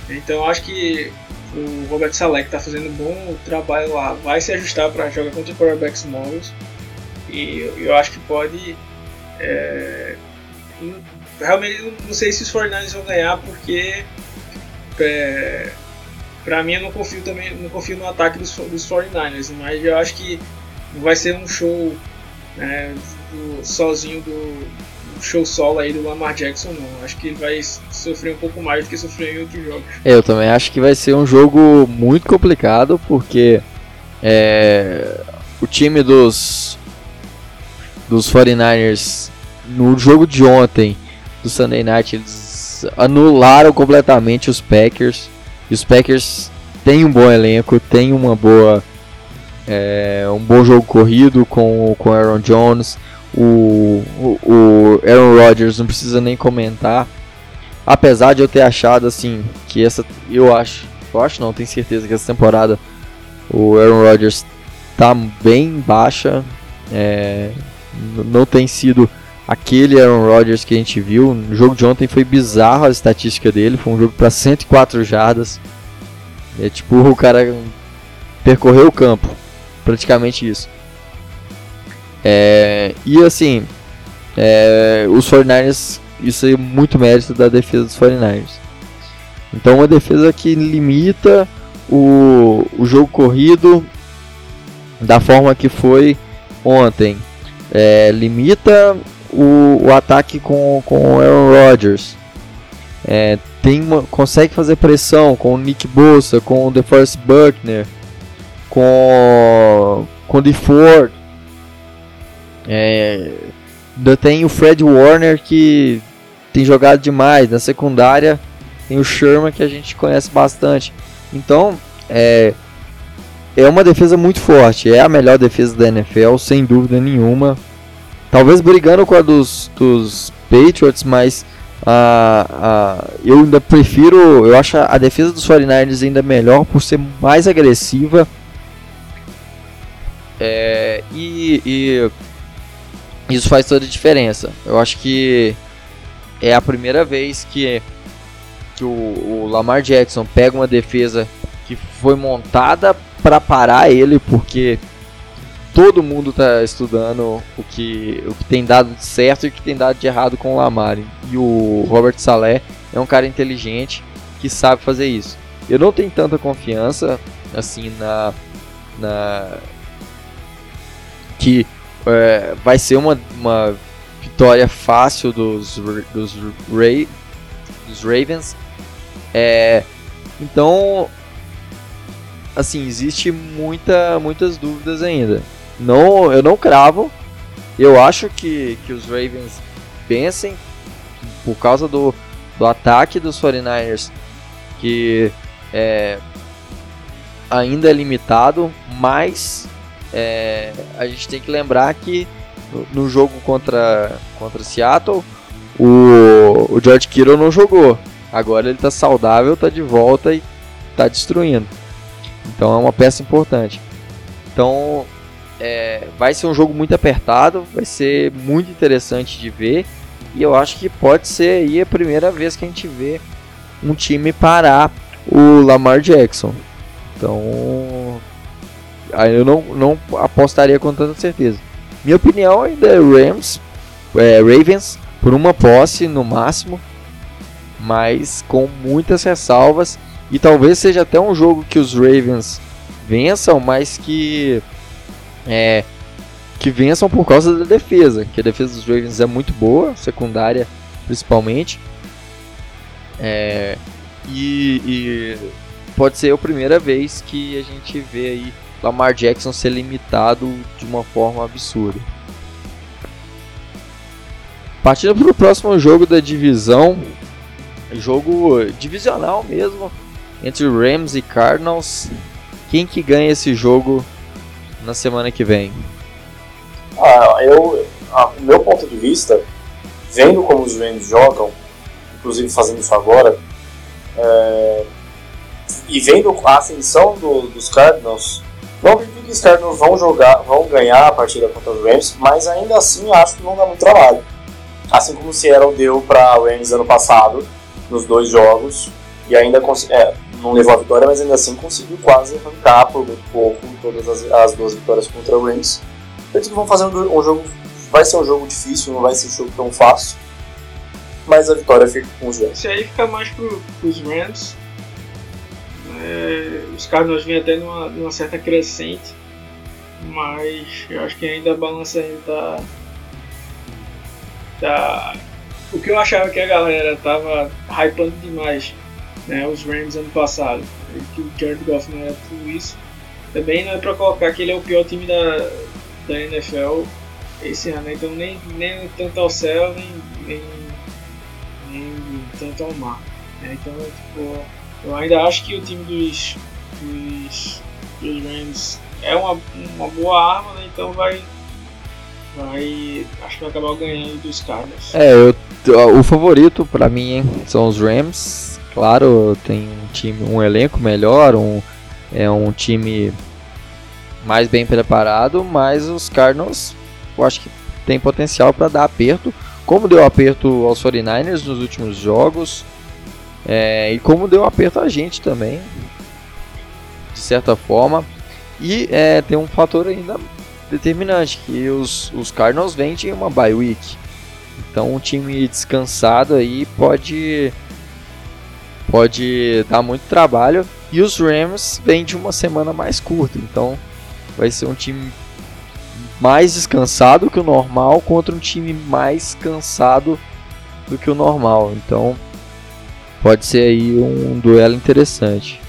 Então acho que o Robert Saleh, está fazendo um bom trabalho lá, vai se ajustar para jogar contra quarterbacks móveis. E eu acho que pode é, realmente não sei se os 49ers vão ganhar porque é, para mim eu não confio também não confio no ataque dos, dos 49ers mas eu acho que não vai ser um show né, do, sozinho do, show solo aí do Lamar Jackson não acho que ele vai sofrer um pouco mais do que sofreu em outros jogos eu também acho que vai ser um jogo muito complicado porque é, o time dos dos 49ers no jogo de ontem do Sunday Night, eles anularam completamente os Packers. E os Packers têm um bom elenco, têm uma boa é, um bom jogo corrido com com Aaron Jones. O, o, Aaron Rodgers não precisa nem comentar. Apesar de eu ter achado assim que essa eu acho, eu acho não, tenho certeza que essa temporada o Aaron Rodgers tá bem baixa. É, não tem sido aquele Aaron Rodgers que a gente viu. No jogo de ontem foi bizarro a estatística dele, foi um jogo para 104 jardas. É tipo o cara percorreu o campo, praticamente isso. É, e assim, é, os 49ers, isso é muito mérito da defesa dos 49ers. Então, uma defesa que limita o, o jogo corrido da forma que foi ontem. É, limita o, o ataque com, com o Aaron Rodgers. É, tem uma, consegue fazer pressão com o Nick Bosa, com o DeForest Buckner, com, com o DeFord. É, ainda tem o Fred Warner que tem jogado demais. Na secundária tem o Sherman que a gente conhece bastante. Então é, é uma defesa muito forte. É a melhor defesa da NFL, sem dúvida nenhuma. Talvez brigando com a dos, dos Patriots, mas uh, uh, eu ainda prefiro. Eu acho a defesa dos 49ers ainda melhor por ser mais agressiva. É, e, e isso faz toda a diferença. Eu acho que é a primeira vez que, que o, o Lamar Jackson pega uma defesa que foi montada para parar ele, porque todo mundo está estudando o que, o que tem dado de certo e o que tem dado de errado com o Lamar. E o Robert Saleh é um cara inteligente que sabe fazer isso. Eu não tenho tanta confiança assim na, na que é, vai ser uma, uma vitória fácil dos, dos, Ray, dos Ravens. É, então, assim, existe muita, muitas dúvidas ainda. Não, eu não cravo. Eu acho que, que os Ravens pensem por causa do, do ataque dos 49ers que é, ainda é limitado, mas é, a gente tem que lembrar que no, no jogo contra, contra Seattle, o, o George Kittle não jogou. Agora ele está saudável, está de volta e está destruindo. Então é uma peça importante. Então é, vai ser um jogo muito apertado, vai ser muito interessante de ver. E eu acho que pode ser aí a primeira vez que a gente vê um time parar o Lamar Jackson. Então eu não, não apostaria com tanta certeza. Minha opinião ainda é Rams, é, Ravens por uma posse no máximo, mas com muitas ressalvas e talvez seja até um jogo que os Ravens vençam, mas que é, que vençam por causa da defesa, que a defesa dos Ravens é muito boa, secundária principalmente. É, e, e, pode ser a primeira vez que a gente vê aí Lamar Jackson ser limitado de uma forma absurda. Partindo para o próximo jogo da divisão, jogo divisional mesmo, entre Rams e Cardinals. Quem que ganha esse jogo na semana que vem? Ah, eu, o meu ponto de vista, vendo como os Rams jogam, inclusive fazendo isso agora, é, e vendo a ascensão do, dos Cardinals, acredito que os Cardinals vão jogar, vão ganhar a partida contra os Rams, mas ainda assim acho que não dá muito trabalho. Assim como o Seattle deu para o Rams ano passado, nos dois jogos, e ainda é, não levou a vitória, mas ainda assim conseguiu quase arrancar por muito pouco todas as, as duas vitórias contra o Rams. Que vão fazer um, um, jogo, vai ser um jogo difícil, não vai ser um jogo tão fácil, mas a vitória fica com os Rams. Isso aí fica mais para os Rams. É, os Cardinals vêm até numa, numa, certa crescente, mas eu acho que ainda a balança ainda tá, tá o que eu achava que a galera tava hypando demais, né, os Rams ano passado, que o Jared Goff não era tudo isso. Também não é pra colocar que ele é o pior time da, da NFL esse ano, né? então nem, nem tanto ao céu, nem, nem, nem tanto ao mar. Né? Então, tipo, eu ainda acho que o time dos, dos, dos Rams é uma, uma boa arma, né? então vai, vai. Acho que vai acabar ganhando dos Cardinals. É, eu, o favorito para mim são os Rams. Claro, tem um time, um elenco melhor, um, é um time mais bem preparado, mas os Cardinals eu acho que tem potencial para dar aperto, como deu aperto aos 49ers nos últimos jogos, é, e como deu aperto a gente também, de certa forma. E é, tem um fator ainda determinante, que os, os Cardinals vêm de uma bye week. Então um time descansado aí pode pode dar muito trabalho e os Rams vêm de uma semana mais curta, então vai ser um time mais descansado que o normal contra um time mais cansado do que o normal. Então pode ser aí um duelo interessante.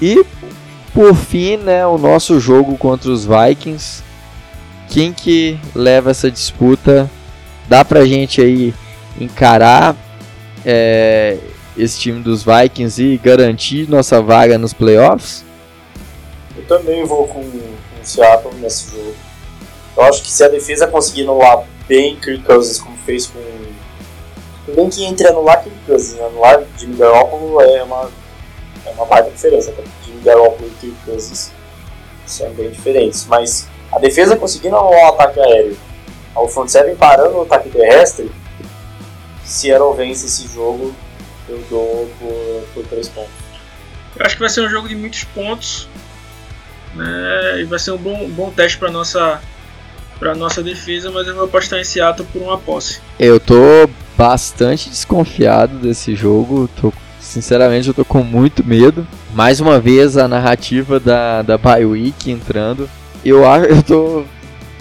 E por fim, né, o nosso jogo contra os Vikings. Quem que leva essa disputa? Dá pra gente aí encarar é, esse time dos Vikings e garantir nossa vaga nos playoffs? Eu também vou com, com o Seattle nesse jogo. Eu acho que se a defesa conseguir anular bem Kirk Cousins, como fez com. Bem que entre anular Kirk Cousins, anular Jimmy Garoppolo é uma, é uma baita diferença. Tá? Garoppolo e Kirk Cousins são bem diferentes. Mas a defesa conseguindo anular o ataque aéreo, o front seven parando o ataque terrestre, Seattle vence esse jogo, eu dou por, por 3 pontos. Eu acho que vai ser um jogo de muitos pontos. Né, e vai ser um bom, bom teste para nossa para nossa defesa, mas eu vou apostar em Seattle por uma posse. Eu tô bastante desconfiado desse jogo, tô Sinceramente, eu tô com muito medo. Mais uma vez, a narrativa da, da Week entrando. Eu acho eu tô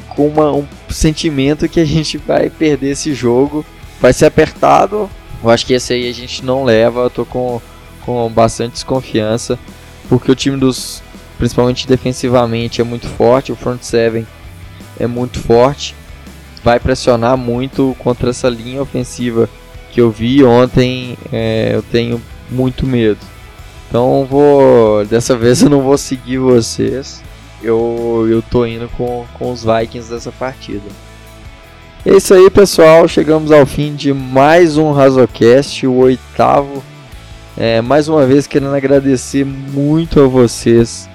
com uma, um sentimento que a gente vai perder esse jogo. Vai ser apertado. Eu acho que esse aí a gente não leva. Eu tô com, com bastante desconfiança. Porque o time dos. Principalmente defensivamente é muito forte. O front seven é muito forte. Vai pressionar muito contra essa linha ofensiva que eu vi ontem. É, eu tenho muito medo. Então vou. Dessa vez eu não vou seguir vocês. Eu, eu tô indo com, com os Vikings dessa partida. É isso aí, pessoal. Chegamos ao fim de mais um Razocast, o oitavo. É, mais uma vez querendo agradecer muito a vocês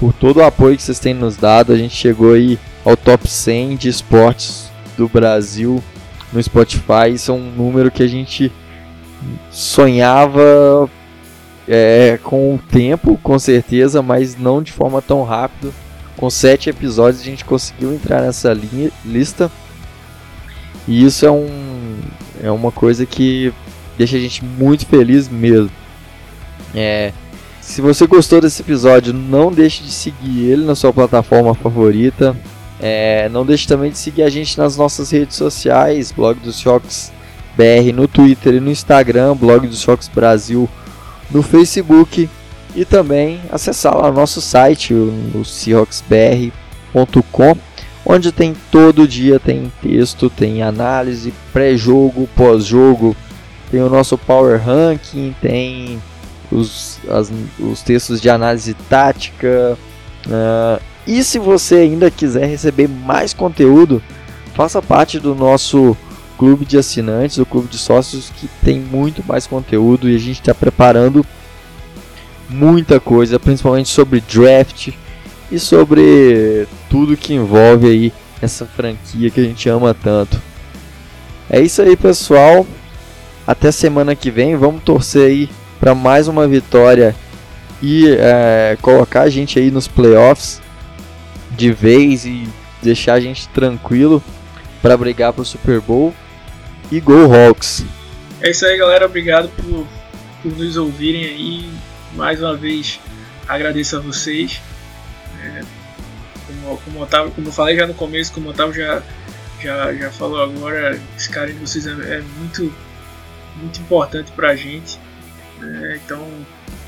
por todo o apoio que vocês têm nos dado. A gente chegou aí ao top 100 de esportes do Brasil no Spotify. Isso é um número que a gente sonhava é, com o tempo, com certeza, mas não de forma tão rápida. Com sete episódios a gente conseguiu entrar nessa linha, lista. E isso é, um, é uma coisa que deixa a gente muito feliz mesmo. É, se você gostou desse episódio, não deixe de seguir ele na sua plataforma favorita. É, não deixe também de seguir a gente nas nossas redes sociais, blog dos Shocks BR no Twitter e no Instagram, blog dos Shocks Brasil no Facebook e também acessar lá o nosso site, o seahawksbr.com, onde tem todo dia tem texto, tem análise, pré-jogo, pós-jogo, tem o nosso Power Ranking, tem os, as, os textos de análise tática. Uh, e se você ainda quiser receber mais conteúdo, faça parte do nosso clube de assinantes, o clube de sócios que tem muito mais conteúdo e a gente está preparando muita coisa, principalmente sobre draft e sobre tudo que envolve aí essa franquia que a gente ama tanto. É isso aí, pessoal. Até semana que vem. Vamos torcer aí para mais uma vitória e é, colocar a gente aí nos playoffs de vez e deixar a gente tranquilo para brigar pro Super Bowl. E Go Hawks! É isso aí, galera. Obrigado por, por nos ouvirem aí. Mais uma vez, agradeço a vocês. É, como, como, como eu falei já no começo, como o Otávio já, já, já falou agora, esse carinho de vocês é, é muito, muito importante pra gente. É, então,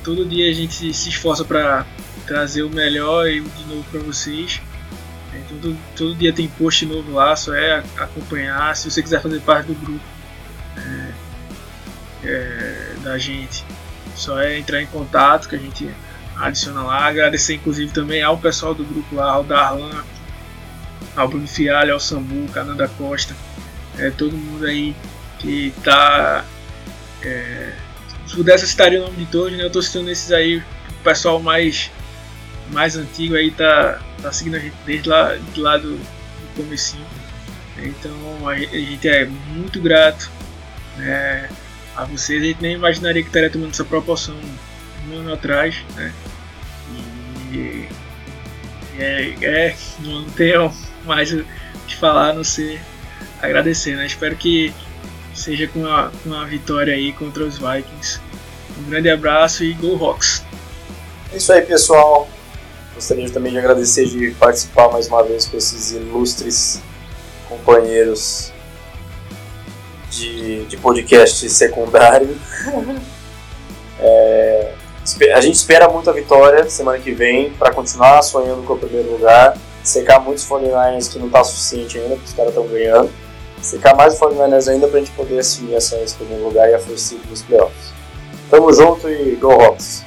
todo dia a gente se esforça para trazer o melhor de novo para vocês. É, todo, todo dia tem post novo lá, só é acompanhar. Se você quiser fazer parte do grupo é, é, da gente, só é entrar em contato que a gente adiciona lá. Agradecer inclusive também ao pessoal do grupo lá, ao Darlan, ao Bruno Fialho, ao Sambu, Cananda Costa, é, todo mundo aí que está é, se pudesse citaria o nome de todos, né? Eu tô citando esses aí, o pessoal mais, mais antigo aí tá, tá seguindo a gente desde lá, de lá do, do comecinho. Então a gente é muito grato né, a vocês. A gente nem imaginaria que estaria tomando essa proporção um ano atrás. Né? E, é, é, não tenho mais o que falar a não ser agradecer. Né? Espero que seja com a, com a vitória aí contra os Vikings. Um grande abraço e Go Rocks! É isso aí, pessoal. Gostaria também de agradecer de participar mais uma vez com esses ilustres companheiros de, de podcast secundário. é, a gente espera muito a vitória semana que vem para continuar sonhando com o primeiro lugar, secar muitos 49ers que não está suficiente ainda, porque os caras estão ganhando secar mais o 49ers ainda pra gente poder assumir essa, esse primeiro lugar e a força dos playoffs. Tamo junto e Go Hawks!